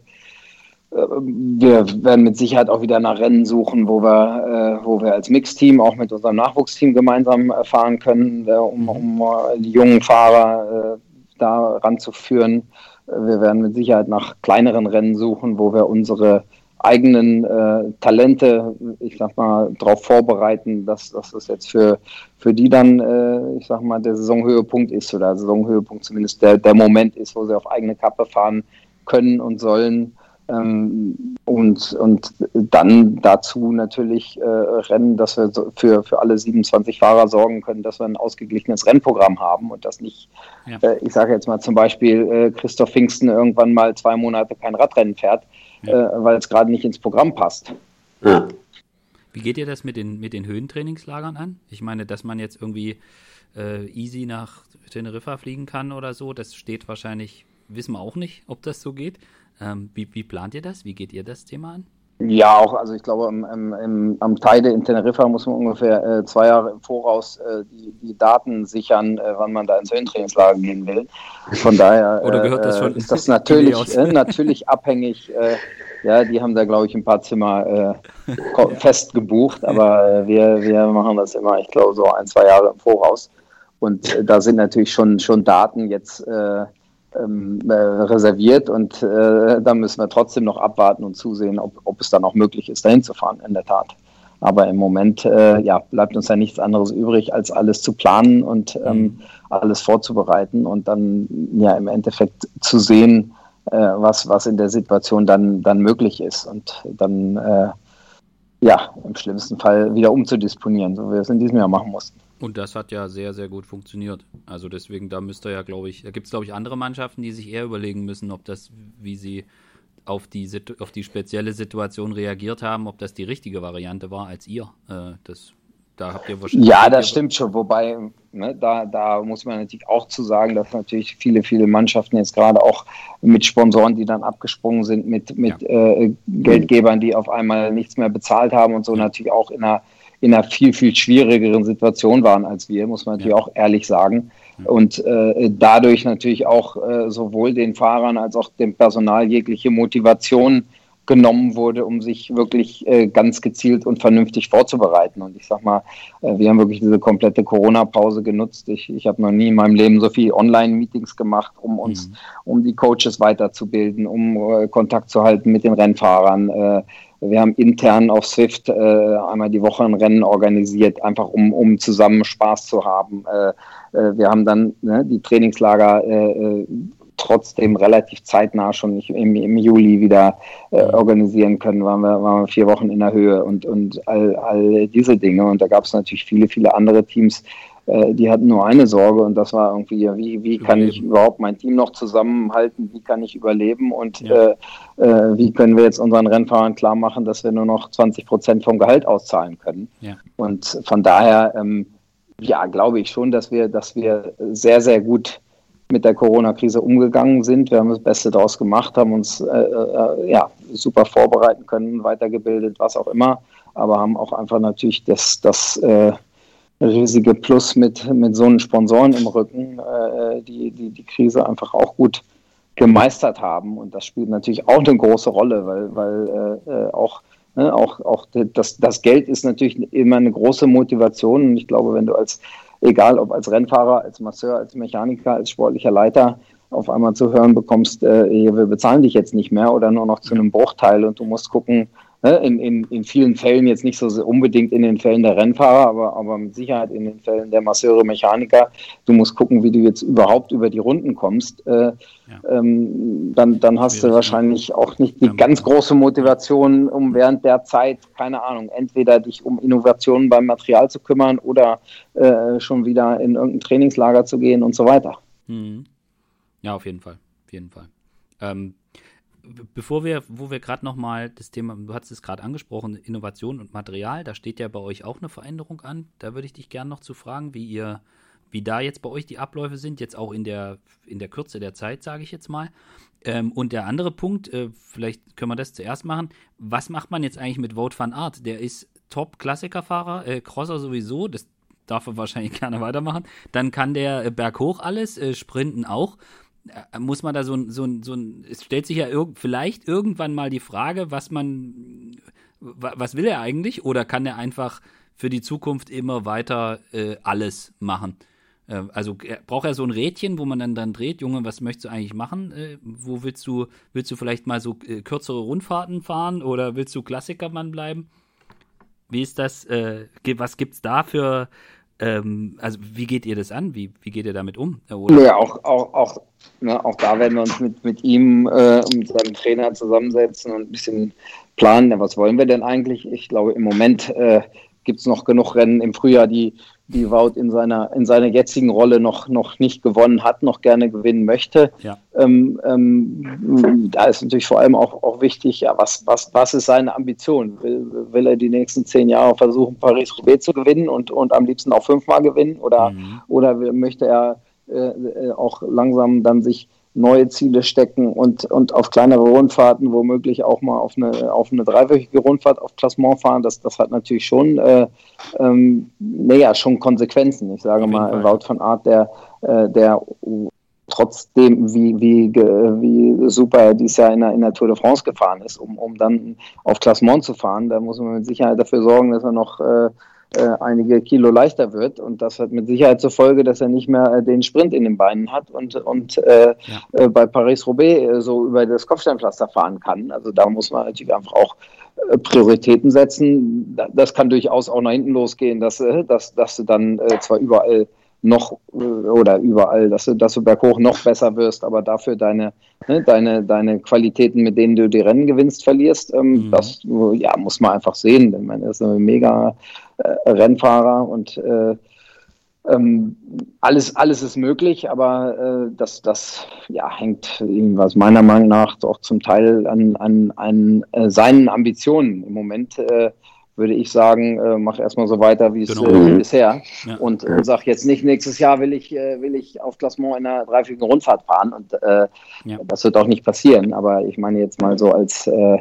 C: wir werden mit Sicherheit auch wieder nach Rennen suchen, wo wir, äh, wo wir als Mixteam auch mit unserem Nachwuchsteam gemeinsam fahren können, äh, um, um die jungen Fahrer äh, da ranzuführen. Wir werden mit Sicherheit nach kleineren Rennen suchen, wo wir unsere eigenen äh, Talente, ich sag mal, darauf vorbereiten, dass, dass das jetzt für, für die dann, äh, ich sag mal, der Saisonhöhepunkt ist oder der Saisonhöhepunkt zumindest der, der Moment ist, wo sie auf eigene Kappe fahren können und sollen. Ähm, und, und dann dazu natürlich äh, Rennen, dass wir für, für alle 27 Fahrer sorgen können, dass wir ein ausgeglichenes Rennprogramm haben und dass nicht, ja. äh, ich sage jetzt mal zum Beispiel, äh, Christoph Pfingsten irgendwann mal zwei Monate kein Radrennen fährt, ja. äh, weil es gerade nicht ins Programm passt. Ja.
A: Wie geht ihr das mit den, mit den Höhentrainingslagern an? Ich meine, dass man jetzt irgendwie äh, easy nach Teneriffa fliegen kann oder so, das steht wahrscheinlich, wissen wir auch nicht, ob das so geht. Ähm, wie, wie plant ihr das? Wie geht ihr das Thema an?
C: Ja, auch, also ich glaube, im, im, am Teide in Teneriffa muss man ungefähr äh, zwei Jahre im Voraus äh, die, die, Daten sichern, äh, wann man da ins Höhentrainingslager gehen will. Von daher [laughs]
A: Oder gehört das
C: äh,
A: schon
C: ist das natürlich, äh, natürlich abhängig. Äh, ja, die haben da, glaube ich, ein paar Zimmer [laughs] fest gebucht, aber wir, wir machen das immer, ich glaube, so ein, zwei Jahre im Voraus. Und da sind natürlich schon, schon Daten jetzt ähm, äh, reserviert und äh, da müssen wir trotzdem noch abwarten und zusehen, ob, ob es dann auch möglich ist, dahin zu fahren, in der Tat. Aber im Moment äh, ja, bleibt uns ja nichts anderes übrig, als alles zu planen und ähm, mhm. alles vorzubereiten und dann ja im Endeffekt zu sehen, äh, was, was in der Situation dann, dann möglich ist und dann äh, ja im schlimmsten Fall wieder umzudisponieren, so wie wir es in diesem Jahr machen mussten.
A: Und das hat ja sehr, sehr gut funktioniert. Also deswegen, da müsste ja, glaube ich, da gibt es, glaube ich, andere Mannschaften, die sich eher überlegen müssen, ob das, wie sie auf die, auf die spezielle Situation reagiert haben, ob das die richtige Variante war als ihr. Äh, das, da habt ihr
C: wahrscheinlich. Ja, das stimmt schon. Wobei, ne, da, da muss man natürlich auch zu sagen, dass natürlich viele, viele Mannschaften jetzt gerade auch mit Sponsoren, die dann abgesprungen sind, mit, mit ja. äh, Geldgebern, die auf einmal nichts mehr bezahlt haben und so, natürlich auch in einer in einer viel, viel schwierigeren Situation waren als wir, muss man natürlich ja. auch ehrlich sagen. Und äh, dadurch natürlich auch äh, sowohl den Fahrern als auch dem Personal jegliche Motivation genommen wurde, um sich wirklich äh, ganz gezielt und vernünftig vorzubereiten. Und ich sag mal, äh, wir haben wirklich diese komplette Corona-Pause genutzt. Ich, ich habe noch nie in meinem Leben so viel Online-Meetings gemacht, um uns, mhm. um die Coaches weiterzubilden, um äh, Kontakt zu halten mit den Rennfahrern äh, wir haben intern auf Swift äh, einmal die Woche ein Rennen organisiert, einfach um, um zusammen Spaß zu haben. Äh, äh, wir haben dann ne, die Trainingslager äh, äh, trotzdem relativ zeitnah schon im, im Juli wieder äh, organisieren können. Waren wir, waren wir vier Wochen in der Höhe und, und all, all diese Dinge. Und da gab es natürlich viele, viele andere Teams, äh, die hatten nur eine Sorge und das war irgendwie, wie, wie kann ich überhaupt mein Team noch zusammenhalten, wie kann ich überleben und ja. äh, äh, wie können wir jetzt unseren Rennfahrern klar machen, dass wir nur noch 20 Prozent vom Gehalt auszahlen können. Ja. Und von daher, ähm, ja, glaube ich schon, dass wir, dass wir sehr, sehr gut mit der Corona-Krise umgegangen sind. Wir haben das Beste daraus gemacht, haben uns äh, äh, ja, super vorbereiten können, weitergebildet, was auch immer, aber haben auch einfach natürlich das, das äh, riesige Plus mit, mit so einen Sponsoren im Rücken, äh, die, die die Krise einfach auch gut gemeistert haben. Und das spielt natürlich auch eine große Rolle, weil, weil äh, äh auch Ne, auch auch das, das Geld ist natürlich immer eine große Motivation. Und ich glaube, wenn du als, egal ob als Rennfahrer, als Masseur, als Mechaniker, als sportlicher Leiter, auf einmal zu hören bekommst, äh, wir bezahlen dich jetzt nicht mehr oder nur noch zu einem Bruchteil und du musst gucken, Ne, in, in, in vielen Fällen, jetzt nicht so unbedingt in den Fällen der Rennfahrer, aber, aber mit Sicherheit in den Fällen der Masseure, Mechaniker. Du musst gucken, wie du jetzt überhaupt über die Runden kommst. Äh, ja. ähm, dann, dann hast du wahrscheinlich auch nicht die ganz große Motivation, um während der Zeit, keine Ahnung, entweder dich um Innovationen beim Material zu kümmern oder äh, schon wieder in irgendein Trainingslager zu gehen und so weiter.
A: Mhm. Ja, auf jeden Fall. Auf jeden Fall. Ähm, bevor wir, wo wir gerade nochmal das Thema, du hast es gerade angesprochen, Innovation und Material, da steht ja bei euch auch eine Veränderung an. Da würde ich dich gerne noch zu fragen, wie ihr, wie da jetzt bei euch die Abläufe sind, jetzt auch in der, in der Kürze der Zeit, sage ich jetzt mal. Ähm, und der andere Punkt, äh, vielleicht können wir das zuerst machen. Was macht man jetzt eigentlich mit Vote van Art? Der ist Top-Klassikerfahrer, äh, Crosser sowieso, das darf er wahrscheinlich [laughs] gerne weitermachen. Dann kann der äh, berghoch alles, äh, Sprinten auch. Äh, muss man da so ein, so ein, so ein, es stellt sich ja irg vielleicht irgendwann mal die Frage, was man, was will er eigentlich? Oder kann er einfach für die Zukunft immer weiter äh, alles machen? Äh, also braucht er so ein Rädchen, wo man dann, dann dreht, Junge, was möchtest du eigentlich machen? Äh, wo willst du, willst du vielleicht mal so äh, kürzere Rundfahrten fahren oder willst du Klassikermann bleiben? Wie ist das? Äh, was gibt's da für, ähm, also wie geht ihr das an? Wie, wie geht ihr damit um?
C: Oder? Ja, auch, auch, auch, ne, auch da werden wir uns mit, mit ihm, äh, mit seinem Trainer zusammensetzen und ein bisschen planen, was wollen wir denn eigentlich? Ich glaube, im Moment äh, gibt es noch genug Rennen im Frühjahr, die, die Wout in seiner, in seiner jetzigen Rolle noch, noch nicht gewonnen hat, noch gerne gewinnen möchte. Ja. Ähm, ähm, da ist natürlich vor allem auch, auch wichtig, ja, was, was, was ist seine Ambition? Will, will er die nächsten zehn Jahre versuchen, Paris-Roubaix zu gewinnen und, und am liebsten auch fünfmal gewinnen? Oder, mhm. oder möchte er äh, äh auch langsam dann sich neue Ziele stecken und, und auf kleinere Rundfahrten womöglich auch mal auf eine, auf eine dreiwöchige Rundfahrt auf Klassement fahren, das, das hat natürlich schon, äh, ähm, naja, schon Konsequenzen. Ich sage mal, Wout von Art, der, äh, der trotzdem, wie, wie, wie super er dieses Jahr in der, in der Tour de France gefahren ist, um, um dann auf Klassement zu fahren, da muss man mit Sicherheit dafür sorgen, dass er noch äh, äh, einige Kilo leichter wird. Und das hat mit Sicherheit zur Folge, dass er nicht mehr äh, den Sprint in den Beinen hat und, und äh, ja. äh, bei Paris-Roubaix äh, so über das Kopfsteinpflaster fahren kann. Also da muss man natürlich einfach auch äh, Prioritäten setzen. Das kann durchaus auch nach hinten losgehen, dass, dass, dass du dann zwar überall noch oder überall, dass du, dass du berghoch noch besser wirst, aber dafür deine, ne, deine, deine Qualitäten, mit denen du die Rennen gewinnst, verlierst. Ähm, mhm. Das ja, muss man einfach sehen. Ich meine, er ist ein mega Rennfahrer und äh, ähm, alles, alles ist möglich, aber äh, das, das ja, hängt was meiner Meinung nach auch zum Teil an, an, an äh, seinen Ambitionen. Im Moment äh, würde ich sagen, äh, mach erstmal so weiter wie es genau. äh, bisher ja. und äh, sag jetzt nicht, nächstes Jahr will ich, äh, will ich auf Klassement in einer dreiwöchigen Rundfahrt fahren und äh, ja. das wird auch nicht passieren, aber ich meine jetzt mal so als, äh,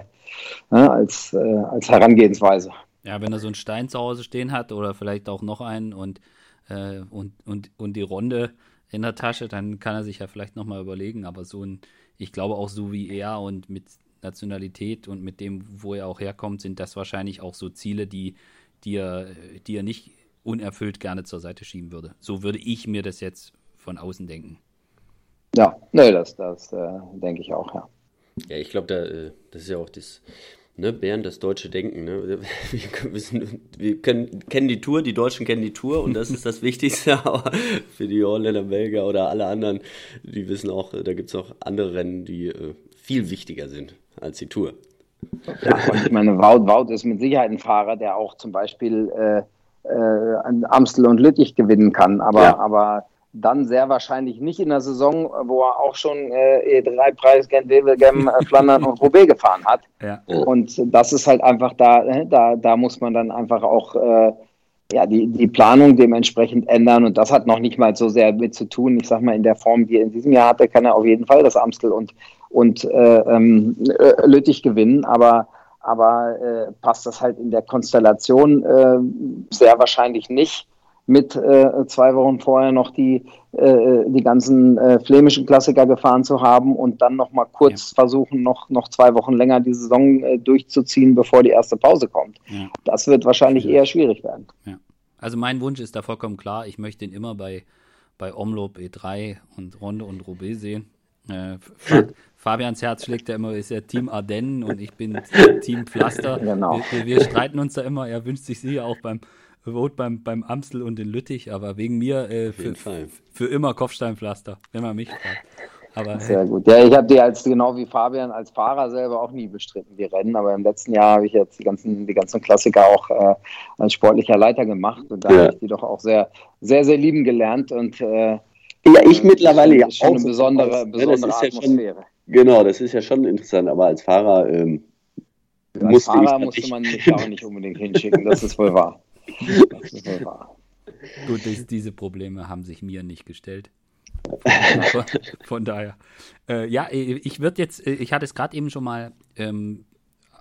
C: als, äh, als Herangehensweise.
A: Ja, wenn er so einen Stein zu Hause stehen hat oder vielleicht auch noch einen und, und, und, und die Runde in der Tasche, dann kann er sich ja vielleicht nochmal überlegen, aber so ein, ich glaube auch so wie er und mit Nationalität und mit dem, wo er auch herkommt, sind das wahrscheinlich auch so Ziele, die, die, er, die er nicht unerfüllt gerne zur Seite schieben würde. So würde ich mir das jetzt von außen denken.
C: Ja, nee, das, das äh, denke ich auch, ja.
B: Ja, ich glaube, da, äh, das ist ja auch das, ne, Bären, das deutsche Denken. Ne? Wir, [laughs] wissen, wir können, kennen die Tour, die Deutschen kennen die Tour und das ist das Wichtigste, [laughs] aber für die Holländer, Belgier oder alle anderen, die wissen auch, da gibt es auch andere Rennen, die äh, viel wichtiger sind als die Tour.
C: Ja, ich meine, Wout, Wout ist mit Sicherheit ein Fahrer, der auch zum Beispiel äh, äh, Amstel und Lüttich gewinnen kann, aber, ja. aber dann sehr wahrscheinlich nicht in der Saison, wo er auch schon äh, E3-Preis, Gent, Wevelgem, äh, Flandern und Roubaix gefahren hat. Ja. Und das ist halt einfach da, äh, da, da muss man dann einfach auch äh, ja, die, die Planung dementsprechend ändern. Und das hat noch nicht mal so sehr mit zu tun. Ich sag mal, in der Form, die er in diesem Jahr hatte, kann er auf jeden Fall das Amstel und, und äh, ähm, äh, Lüttich gewinnen. Aber, aber äh, passt das halt in der Konstellation äh, sehr wahrscheinlich nicht mit äh, zwei Wochen vorher noch die, äh, die ganzen äh, flämischen Klassiker gefahren zu haben und dann noch mal kurz ja. versuchen, noch, noch zwei Wochen länger die Saison äh, durchzuziehen, bevor die erste Pause kommt. Ja. Das wird wahrscheinlich ja. eher schwierig werden.
A: Also mein Wunsch ist da vollkommen klar. Ich möchte ihn immer bei, bei Omloop E3 und Ronde und Roubaix sehen. Äh, [laughs] Fabians Herz schlägt ja immer, ist ja Team Ardennen und ich bin [laughs] Team Pflaster. Genau. Wir, wir, streiten uns da immer. Er wünscht sich sie auch beim, Vote beim, beim Amstel und in Lüttich, aber wegen mir äh, für, für, immer Kopfsteinpflaster, wenn man mich fragt.
C: Aber, Sehr gut. Ja, ich habe die als genau wie Fabian als Fahrer selber auch nie bestritten, die Rennen, aber im letzten Jahr habe ich jetzt die ganzen, die ganzen Klassiker auch äh, als sportlicher Leiter gemacht und da ja. habe ich die doch auch sehr, sehr, sehr lieben gelernt und äh,
B: ja, ich mittlerweile ja
C: auch. Eine besondere, besondere
B: ja, Atmosphäre. Schon, genau, das ist ja schon interessant, aber als Fahrer ähm,
C: als musste Fahrer musste man [laughs] mich auch nicht unbedingt hinschicken, das ist wohl wahr. [laughs]
A: Gut, das, diese Probleme haben sich mir nicht gestellt. Von, [laughs] von daher. Äh, ja, ich würde jetzt, äh, ich hatte es gerade eben schon mal, ähm,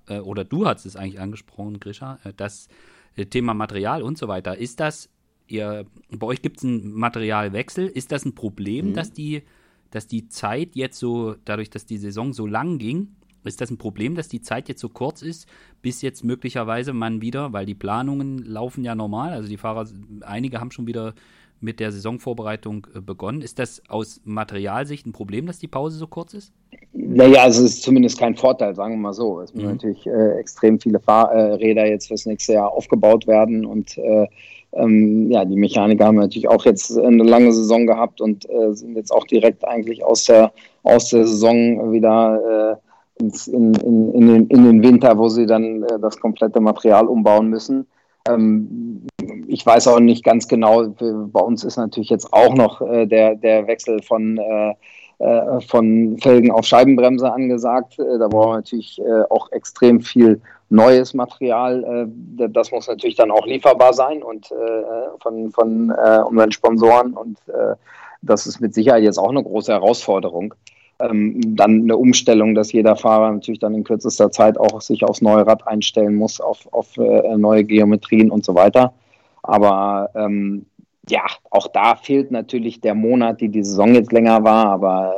A: äh, oder du hast es eigentlich angesprochen, Grisha, äh, das äh, Thema Material und so weiter. Ist das, ihr, bei euch gibt es einen Materialwechsel, ist das ein Problem, mhm. dass die, dass die Zeit jetzt so, dadurch, dass die Saison so lang ging, ist das ein Problem, dass die Zeit jetzt so kurz ist, bis jetzt möglicherweise man wieder, weil die Planungen laufen ja normal, also die Fahrer, einige haben schon wieder mit der Saisonvorbereitung äh, begonnen. Ist das aus Materialsicht ein Problem, dass die Pause so kurz ist?
C: Naja, also es ist zumindest kein Vorteil, sagen wir mal so. Es müssen mhm. natürlich äh, extrem viele Fahrräder äh, jetzt fürs nächste Jahr aufgebaut werden und äh, ähm, ja, die Mechaniker haben natürlich auch jetzt eine lange Saison gehabt und äh, sind jetzt auch direkt eigentlich aus der, aus der Saison wieder äh, ins, in, in, in, den, in den Winter, wo sie dann äh, das komplette Material umbauen müssen. Ähm, ich weiß auch nicht ganz genau, bei uns ist natürlich jetzt auch noch äh, der, der Wechsel von, äh, äh von Felgen auf Scheibenbremse angesagt. Äh, da brauchen wir natürlich äh, auch extrem viel neues Material. das muss natürlich dann auch lieferbar sein und von, von unseren Sponsoren. Und das ist mit Sicherheit jetzt auch eine große Herausforderung ähm, dann eine Umstellung, dass jeder Fahrer natürlich dann in kürzester Zeit auch sich aufs neue Rad einstellen muss, auf, auf äh, neue Geometrien und so weiter. Aber ähm, ja, auch da fehlt natürlich der Monat, die die Saison jetzt länger war, aber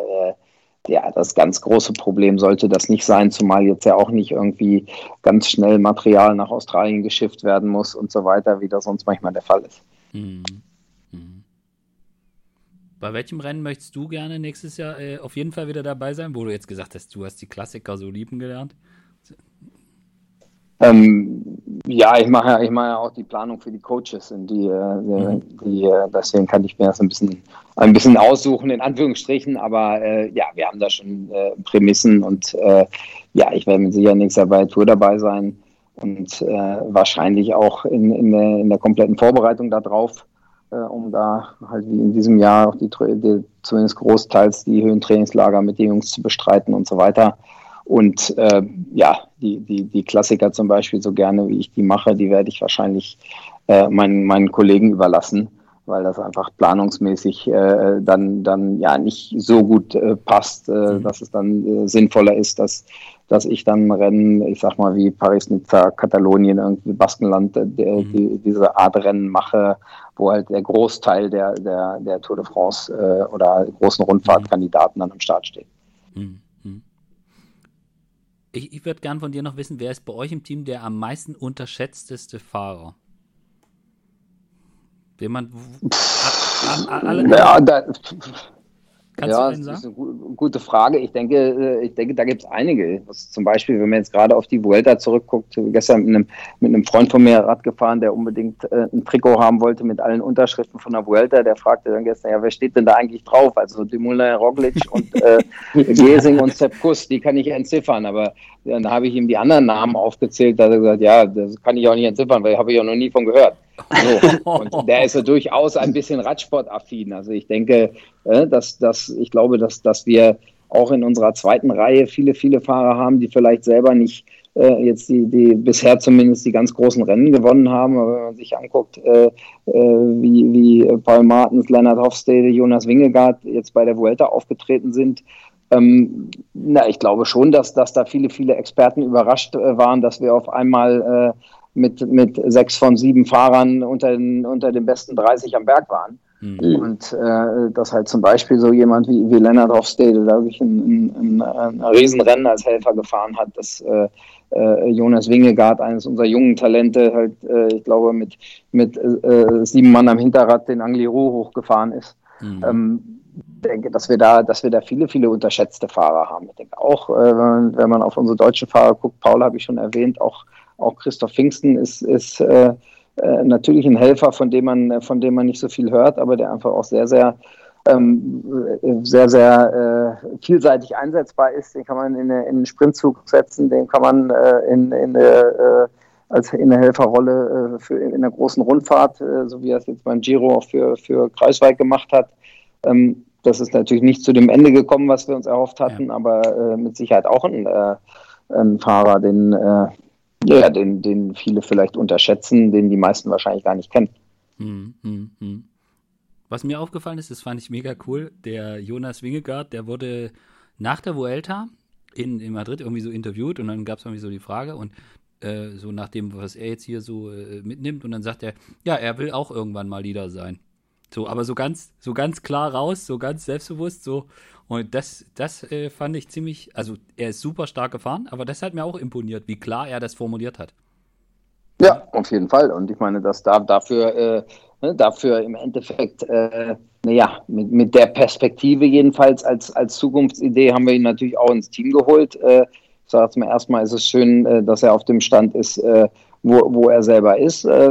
C: äh, ja, das ganz große Problem sollte das nicht sein, zumal jetzt ja auch nicht irgendwie ganz schnell Material nach Australien geschifft werden muss und so weiter, wie das sonst manchmal der Fall ist. Mhm.
A: Bei welchem Rennen möchtest du gerne nächstes Jahr äh, auf jeden Fall wieder dabei sein, wo du jetzt gesagt hast, du hast die Klassiker so lieben gelernt?
C: Ähm, ja, ich mache ja, ich mache ja auch die Planung für die Coaches und die, äh, mhm. die, äh, deswegen kann ich mir das ein bisschen, ein bisschen aussuchen, in Anführungsstrichen, aber äh, ja, wir haben da schon äh, Prämissen und äh, ja, ich werde mit Sicherheit nächstes Jahr bei der Tour dabei sein und äh, wahrscheinlich auch in, in, der, in der kompletten Vorbereitung darauf äh, um da halt wie in diesem Jahr auch die, die, zumindest großteils die Höhentrainingslager mit den Jungs zu bestreiten und so weiter. Und äh, ja, die, die, die Klassiker zum Beispiel, so gerne wie ich die mache, die werde ich wahrscheinlich äh, meinen, meinen Kollegen überlassen, weil das einfach planungsmäßig äh, dann, dann ja nicht so gut äh, passt, äh, mhm. dass es dann äh, sinnvoller ist, dass, dass ich dann Rennen, ich sag mal wie Paris-Nizza, Katalonien, irgendwie Baskenland, äh, mhm. die, diese Art Rennen mache, wo halt der Großteil der, der, der Tour de France äh, oder großen Rundfahrtkandidaten dann am Start steht. Mhm.
A: Ich, ich würde gern von dir noch wissen, wer ist bei euch im Team der am meisten unterschätzteste Fahrer? Jemand.
C: Alle, ja, da, Kannst ja, du einen sagen? Das ist eine gute Frage. Ich denke, äh, ich denke da gibt es einige. Was zum Beispiel, wenn man jetzt gerade auf die Vuelta zurückguckt, gestern mit einem, mit einem Freund von mir Rad gefahren, der unbedingt äh, ein Trikot haben wollte mit allen Unterschriften von der Vuelta. Der fragte dann gestern, ja, wer steht denn da eigentlich drauf? Also Dumoulin, Roglic und äh, [laughs] Gesing und Sepp Kuss, die kann ich entziffern. Aber dann habe ich ihm die anderen Namen aufgezählt. Da hat er gesagt, ja, das kann ich auch nicht entziffern, weil habe ich auch noch nie von gehört. [laughs] Und der ist ja durchaus ein bisschen Radsportaffin. Also ich denke, äh, dass, dass ich glaube, dass, dass wir auch in unserer zweiten Reihe viele, viele Fahrer haben, die vielleicht selber nicht äh, jetzt die, die bisher zumindest die ganz großen Rennen gewonnen haben. Aber wenn man sich anguckt, äh, äh, wie, wie Paul Martens, Leonard Hofstede, Jonas Wingegaard jetzt bei der Vuelta aufgetreten sind, ähm, na, ich glaube schon, dass, dass da viele, viele Experten überrascht äh, waren, dass wir auf einmal äh, mit, mit sechs von sieben Fahrern unter den, unter den besten 30 am Berg waren. Mhm. Und äh, dass halt zum Beispiel so jemand wie, wie Leonard Hofstede, da wirklich ein, ein, ein, Riesenrennen als Helfer gefahren hat, dass äh, äh, Jonas Wingegaard, eines unserer jungen Talente, halt, äh, ich glaube, mit, mit äh, sieben Mann am Hinterrad den Angliru hochgefahren ist. Mhm. Ähm, denke, dass wir da, dass wir da viele, viele unterschätzte Fahrer haben. Ich denke auch, äh, wenn man auf unsere deutschen Fahrer guckt, Paul habe ich schon erwähnt, auch, auch Christoph Pfingsten ist, ist äh, äh, natürlich ein Helfer, von dem man, von dem man nicht so viel hört, aber der einfach auch sehr, sehr ähm, sehr, sehr äh, vielseitig einsetzbar ist. Den kann man in, eine, in einen Sprintzug setzen, den kann man äh, in, in eine, äh, als in eine Helferrolle äh, für, in einer großen Rundfahrt, äh, so wie er es jetzt beim Giro auch für, für Kreisweit gemacht hat. Ähm, das ist natürlich nicht zu dem Ende gekommen, was wir uns erhofft hatten, ja. aber mit Sicherheit auch ein, ein Fahrer, den ja, den, den viele vielleicht unterschätzen, den die meisten wahrscheinlich gar nicht kennen. Hm, hm,
A: hm. Was mir aufgefallen ist, das fand ich mega cool, der Jonas Wingegaard, der wurde nach der Vuelta in, in Madrid irgendwie so interviewt und dann gab es irgendwie so die Frage und äh, so nach dem, was er jetzt hier so äh, mitnimmt und dann sagt er, ja, er will auch irgendwann mal Leader sein. So, aber so ganz, so ganz klar raus, so ganz selbstbewusst, so. Und das, das äh, fand ich ziemlich, also er ist super stark gefahren, aber das hat mir auch imponiert, wie klar er das formuliert hat.
C: Ja, auf jeden Fall. Und ich meine, dass da dafür, äh, ne, dafür im Endeffekt, äh, naja, mit, mit der Perspektive jedenfalls als, als Zukunftsidee haben wir ihn natürlich auch ins Team geholt. Äh, ich sage jetzt mal erstmal, ist es schön, äh, dass er auf dem Stand ist, äh, wo, wo er selber ist. Äh,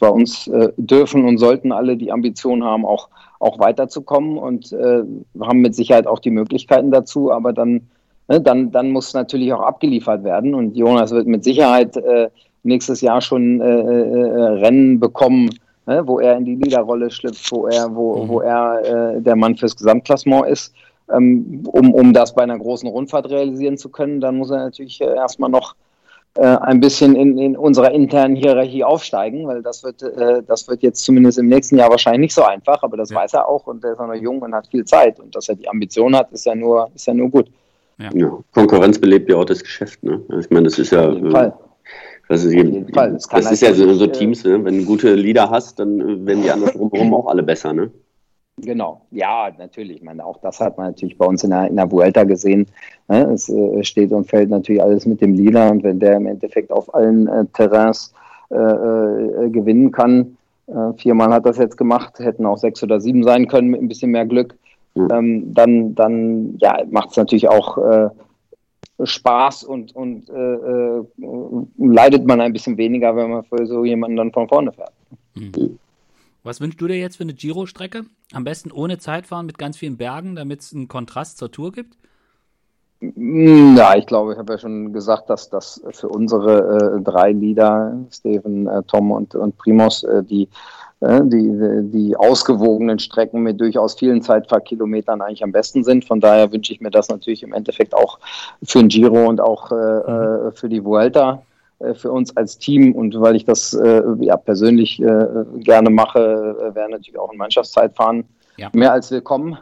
C: bei uns dürfen und sollten alle die Ambition haben, auch, auch weiterzukommen und äh, haben mit Sicherheit auch die Möglichkeiten dazu, aber dann, ne, dann, dann muss natürlich auch abgeliefert werden und Jonas wird mit Sicherheit äh, nächstes Jahr schon äh, Rennen bekommen, ne, wo er in die Liederrolle schlüpft, wo er, wo, mhm. wo er der Mann fürs Gesamtklassement ist. Ähm, um, um das bei einer großen Rundfahrt realisieren zu können, dann muss er natürlich erstmal noch äh, ein bisschen in, in unserer internen Hierarchie aufsteigen, weil das wird, äh, das wird jetzt zumindest im nächsten Jahr wahrscheinlich nicht so einfach, aber das ja. weiß er auch und er ist auch noch jung und hat viel Zeit und dass er die Ambition hat, ist ja nur, ist ja nur gut.
B: Ja. ja Konkurrenz belebt ja auch das Geschäft, ne? Also ich meine, das ist ja. Auf jeden Fall. Das ist, jeden Fall. Das, das ist ja so, so Teams, ne? wenn du gute Leader hast, dann werden die anderen [laughs] drumherum auch alle besser, ne?
C: Genau, ja, natürlich. Ich meine, auch das hat man natürlich bei uns in der, in der Vuelta gesehen. Ne? Es äh, steht und fällt natürlich alles mit dem Lila und wenn der im Endeffekt auf allen äh, Terrains äh, äh gewinnen kann, äh, viermal hat das jetzt gemacht, hätten auch sechs oder sieben sein können mit ein bisschen mehr Glück, mhm. ähm, dann, dann ja, macht es natürlich auch äh, Spaß und, und leidet man ein bisschen weniger, wenn man für so jemanden dann von vorne fährt. Mhm.
A: Was wünschst du dir jetzt für eine Giro-Strecke? Am besten ohne Zeitfahren mit ganz vielen Bergen, damit es einen Kontrast zur Tour gibt?
C: Ja, ich glaube, ich habe ja schon gesagt, dass das für unsere äh, drei Lieder, Steven, äh, Tom und, und Primos, äh, die, äh, die, die ausgewogenen Strecken mit durchaus vielen Zeitfahrkilometern eigentlich am besten sind. Von daher wünsche ich mir das natürlich im Endeffekt auch für den Giro und auch äh, mhm. Äh, für die Vuelta. Äh, für uns als Team und weil ich das äh, ja, persönlich äh, gerne mache, äh, wäre natürlich auch ein Mannschaftszeitfahren ja. mehr als willkommen.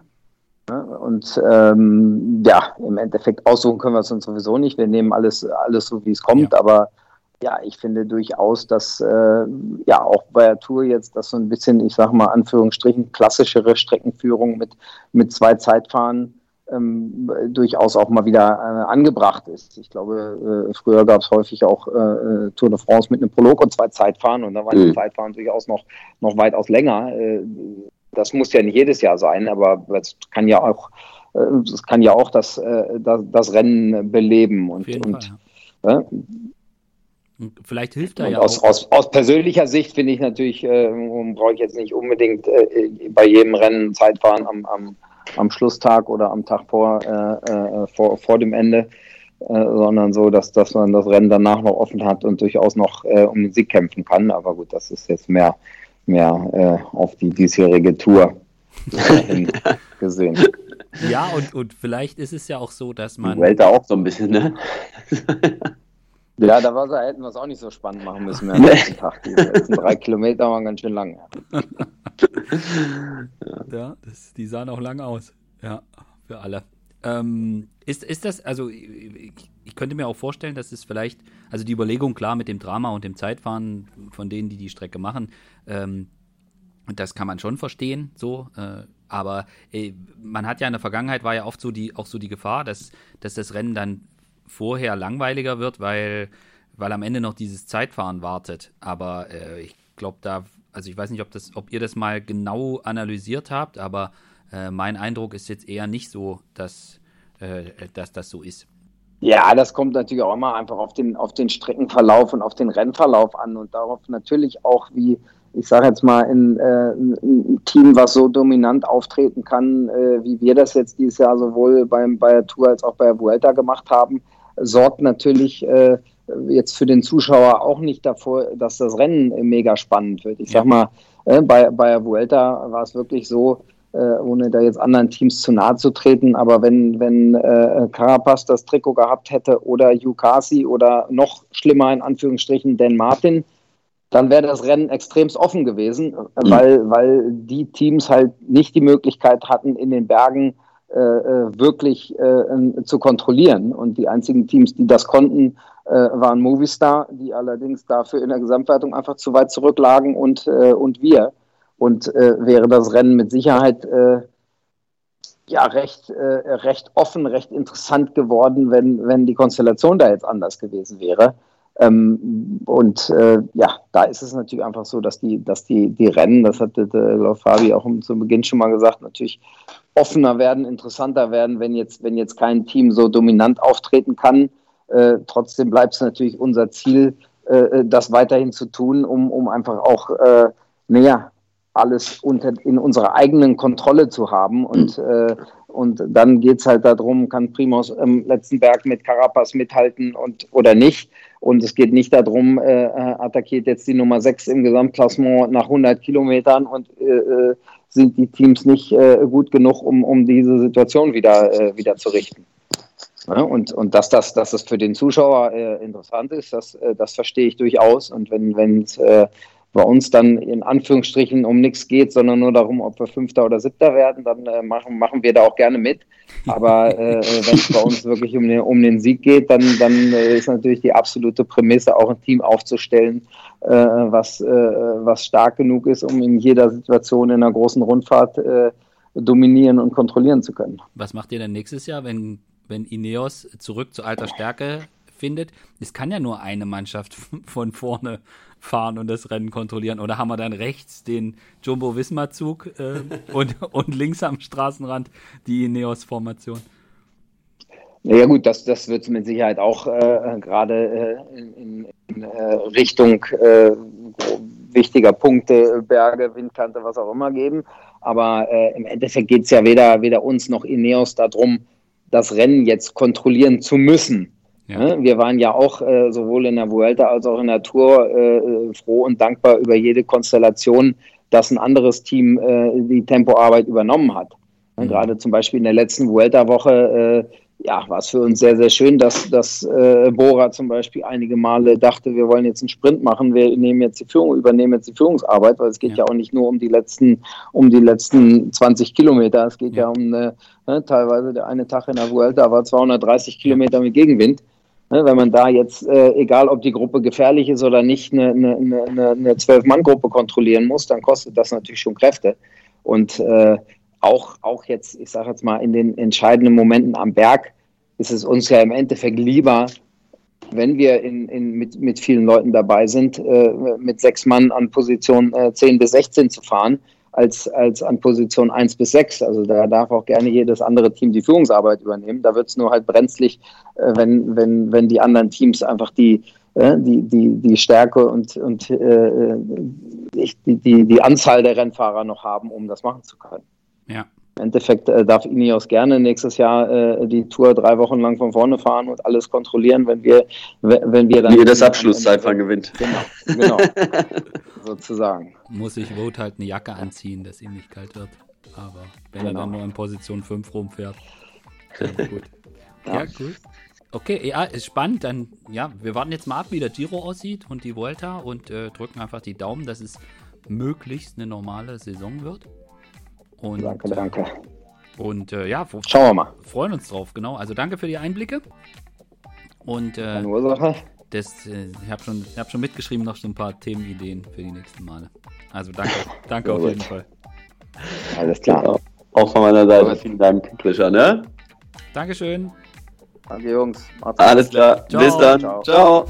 C: Und ähm, ja, im Endeffekt aussuchen können wir es uns sowieso nicht. Wir nehmen alles, alles so, wie es kommt, aber ja, ich finde durchaus, dass äh, ja auch bei der Tour jetzt das so ein bisschen, ich sage mal Anführungsstrichen, klassischere Streckenführung mit, mit zwei Zeitfahren ähm, durchaus auch mal wieder äh, angebracht ist. Ich glaube, äh, früher gab es häufig auch äh, Tour de France mit einem Prolog und zwei Zeitfahren und da waren mhm. die Zeitfahren durchaus noch, noch weitaus länger. Äh, das muss ja nicht jedes Jahr sein, aber es kann ja auch, äh, es kann ja auch das, äh, das, das, Rennen beleben und, und
A: Fall, ja. Vielleicht hilft da ja
C: aus, auch. Aus, aus persönlicher Sicht finde ich natürlich, brauche ich jetzt nicht unbedingt bei jedem Rennen Zeitfahren am, am am Schlusstag oder am Tag vor, äh, äh, vor, vor dem Ende, äh, sondern so, dass, dass man das Rennen danach noch offen hat und durchaus noch äh, um den Sieg kämpfen kann. Aber gut, das ist jetzt mehr, mehr äh, auf die diesjährige Tour [laughs] gesehen.
A: Ja, und, und vielleicht ist es ja auch so, dass man.
B: Die Welt auch so ein bisschen, ne? [laughs]
C: Ja, da war hätten wir es auch nicht so spannend machen müssen am nächsten [laughs] Tag. Die letzten drei Kilometer waren ganz schön lang. [laughs]
A: ja, das, die sahen auch lang aus. Ja, für alle. Ähm, ist, ist das, also ich, ich, könnte mir auch vorstellen, dass es vielleicht, also die Überlegung klar mit dem Drama und dem Zeitfahren von denen, die die Strecke machen, ähm, das kann man schon verstehen, so. Äh, aber äh, man hat ja in der Vergangenheit war ja oft so die, auch so die Gefahr, dass, dass das Rennen dann vorher langweiliger wird, weil, weil am Ende noch dieses Zeitfahren wartet. Aber äh, ich glaube da, also ich weiß nicht, ob, das, ob ihr das mal genau analysiert habt, aber äh, mein Eindruck ist jetzt eher nicht so, dass, äh, dass das so ist.
C: Ja, das kommt natürlich auch immer einfach auf den, auf den Streckenverlauf und auf den Rennverlauf an und darauf natürlich auch, wie, ich sage jetzt mal, in, äh, ein Team, was so dominant auftreten kann, äh, wie wir das jetzt dieses Jahr sowohl beim, bei der Tour als auch bei der Vuelta gemacht haben, sorgt natürlich äh, jetzt für den Zuschauer auch nicht davor, dass das Rennen mega spannend wird. Ich sag mal, äh, bei, bei der Vuelta war es wirklich so, äh, ohne da jetzt anderen Teams zu nahe zu treten. Aber wenn, wenn äh, Carapaz das Trikot gehabt hätte oder Yukasi oder noch schlimmer in Anführungsstrichen Dan Martin, dann wäre das Rennen extremst offen gewesen, mhm. weil, weil die Teams halt nicht die Möglichkeit hatten, in den Bergen wirklich äh, zu kontrollieren. Und die einzigen Teams, die das konnten, äh, waren Movistar, die allerdings dafür in der Gesamtwertung einfach zu weit zurücklagen und, äh, und wir und äh, wäre das Rennen mit Sicherheit äh, ja recht, äh, recht offen, recht interessant geworden, wenn, wenn die Konstellation da jetzt anders gewesen wäre. Ähm, und äh, ja, da ist es natürlich einfach so, dass die, dass die, die Rennen, das hatte äh, Fabi auch zu Beginn schon mal gesagt, natürlich offener werden, interessanter werden, wenn jetzt, wenn jetzt kein Team so dominant auftreten kann. Äh, trotzdem bleibt es natürlich unser Ziel, äh, das weiterhin zu tun, um, um einfach auch, äh, naja, alles unter, in unserer eigenen Kontrolle zu haben. Und, mhm. äh, und dann geht es halt darum, kann Primus im letzten Berg mit Carapaz mithalten und, oder nicht. Und es geht nicht darum, äh, äh attackiert jetzt die Nummer 6 im Gesamtklassement nach 100 Kilometern und äh, äh, sind die Teams nicht äh, gut genug, um, um diese Situation wieder, äh, wieder zu richten. Ja, und, und dass das, dass das für den Zuschauer interessant ist, das, das verstehe ich durchaus. Und wenn es bei uns dann in Anführungsstrichen um nichts geht, sondern nur darum, ob wir Fünfter oder Siebter werden, dann äh, machen, machen wir da auch gerne mit. Aber äh, wenn es bei uns wirklich um den, um den Sieg geht, dann, dann äh, ist natürlich die absolute Prämisse, auch ein Team aufzustellen, äh, was, äh, was stark genug ist, um in jeder Situation in einer großen Rundfahrt äh, dominieren und kontrollieren zu können.
A: Was macht ihr denn nächstes Jahr, wenn, wenn Ineos zurück zu alter Stärke findet? Es kann ja nur eine Mannschaft [laughs] von vorne fahren und das Rennen kontrollieren? Oder haben wir dann rechts den Jumbo-Visma-Zug äh, und, [laughs] und links am Straßenrand die Ineos-Formation?
C: Ja gut, das, das wird es mit Sicherheit auch äh, gerade äh, in, in äh, Richtung äh, wichtiger Punkte, Berge, Windkante, was auch immer geben. Aber äh, im Endeffekt geht es ja weder, weder uns noch Ineos darum, das Rennen jetzt kontrollieren zu müssen. Ja. Ne? Wir waren ja auch äh, sowohl in der Vuelta als auch in der Tour äh, froh und dankbar über jede Konstellation, dass ein anderes Team äh, die Tempoarbeit übernommen hat. Mhm. Gerade zum Beispiel in der letzten Vuelta-Woche äh, ja, war es für uns sehr, sehr schön, dass, dass äh, Bora zum Beispiel einige Male dachte, wir wollen jetzt einen Sprint machen, wir nehmen jetzt die Führung, übernehmen jetzt die Führungsarbeit, weil es geht ja, ja auch nicht nur um die letzten, um die letzten 20 Kilometer, es geht ja, ja um eine, ne, teilweise der eine Tag in der Vuelta war 230 Kilometer mit Gegenwind. Ne, wenn man da jetzt, äh, egal ob die Gruppe gefährlich ist oder nicht, eine, eine, eine, Zwölf-Mann-Gruppe kontrollieren muss, dann kostet das natürlich schon Kräfte. Und äh, auch, auch jetzt, ich sage jetzt mal, in den entscheidenden Momenten am Berg ist es uns ja im Endeffekt lieber, wenn wir in, in, mit, mit vielen Leuten dabei sind, äh, mit sechs Mann an Position äh, 10 bis 16 zu fahren, als, als an Position 1 bis 6. Also da darf auch gerne jedes andere Team die Führungsarbeit übernehmen. Da wird es nur halt brenzlig, äh, wenn, wenn, wenn die anderen Teams einfach die, äh, die, die, die Stärke und, und äh, die, die, die Anzahl der Rennfahrer noch haben, um das machen zu können.
A: Ja.
C: Im Endeffekt äh, darf Ineos gerne nächstes Jahr äh, die Tour drei Wochen lang von vorne fahren und alles kontrollieren, wenn wir, wenn wir dann.
B: Wie das Abschlusszeitfahren gewinnt.
C: Genau, genau. [laughs] sozusagen.
A: Muss ich Vote halt eine Jacke anziehen, dass ihm nicht kalt wird. Aber wenn genau. er dann nur in Position 5 rumfährt. Ja, [laughs] gut. Ja, ja gut. Okay, ja, ist spannend. Dann, ja, wir warten jetzt mal ab, wie der Giro aussieht und die Volta und äh, drücken einfach die Daumen, dass es möglichst eine normale Saison wird. Und,
C: danke, danke.
A: Und äh, ja,
C: schauen wir mal.
A: Freuen uns drauf, genau. Also danke für die Einblicke. Und äh,
C: Keine Ursache.
A: Das, äh, ich habe schon, hab schon mitgeschrieben, noch so ein paar Themenideen für die nächsten Male. Also danke, [laughs] danke auf jeden Fall.
C: Alles klar.
B: Auch von meiner Seite vielen Dank, Krischer, ne?
A: Dankeschön.
C: Danke, Jungs.
B: Macht's Alles klar. Ciao. Bis dann. Ciao. Ciao.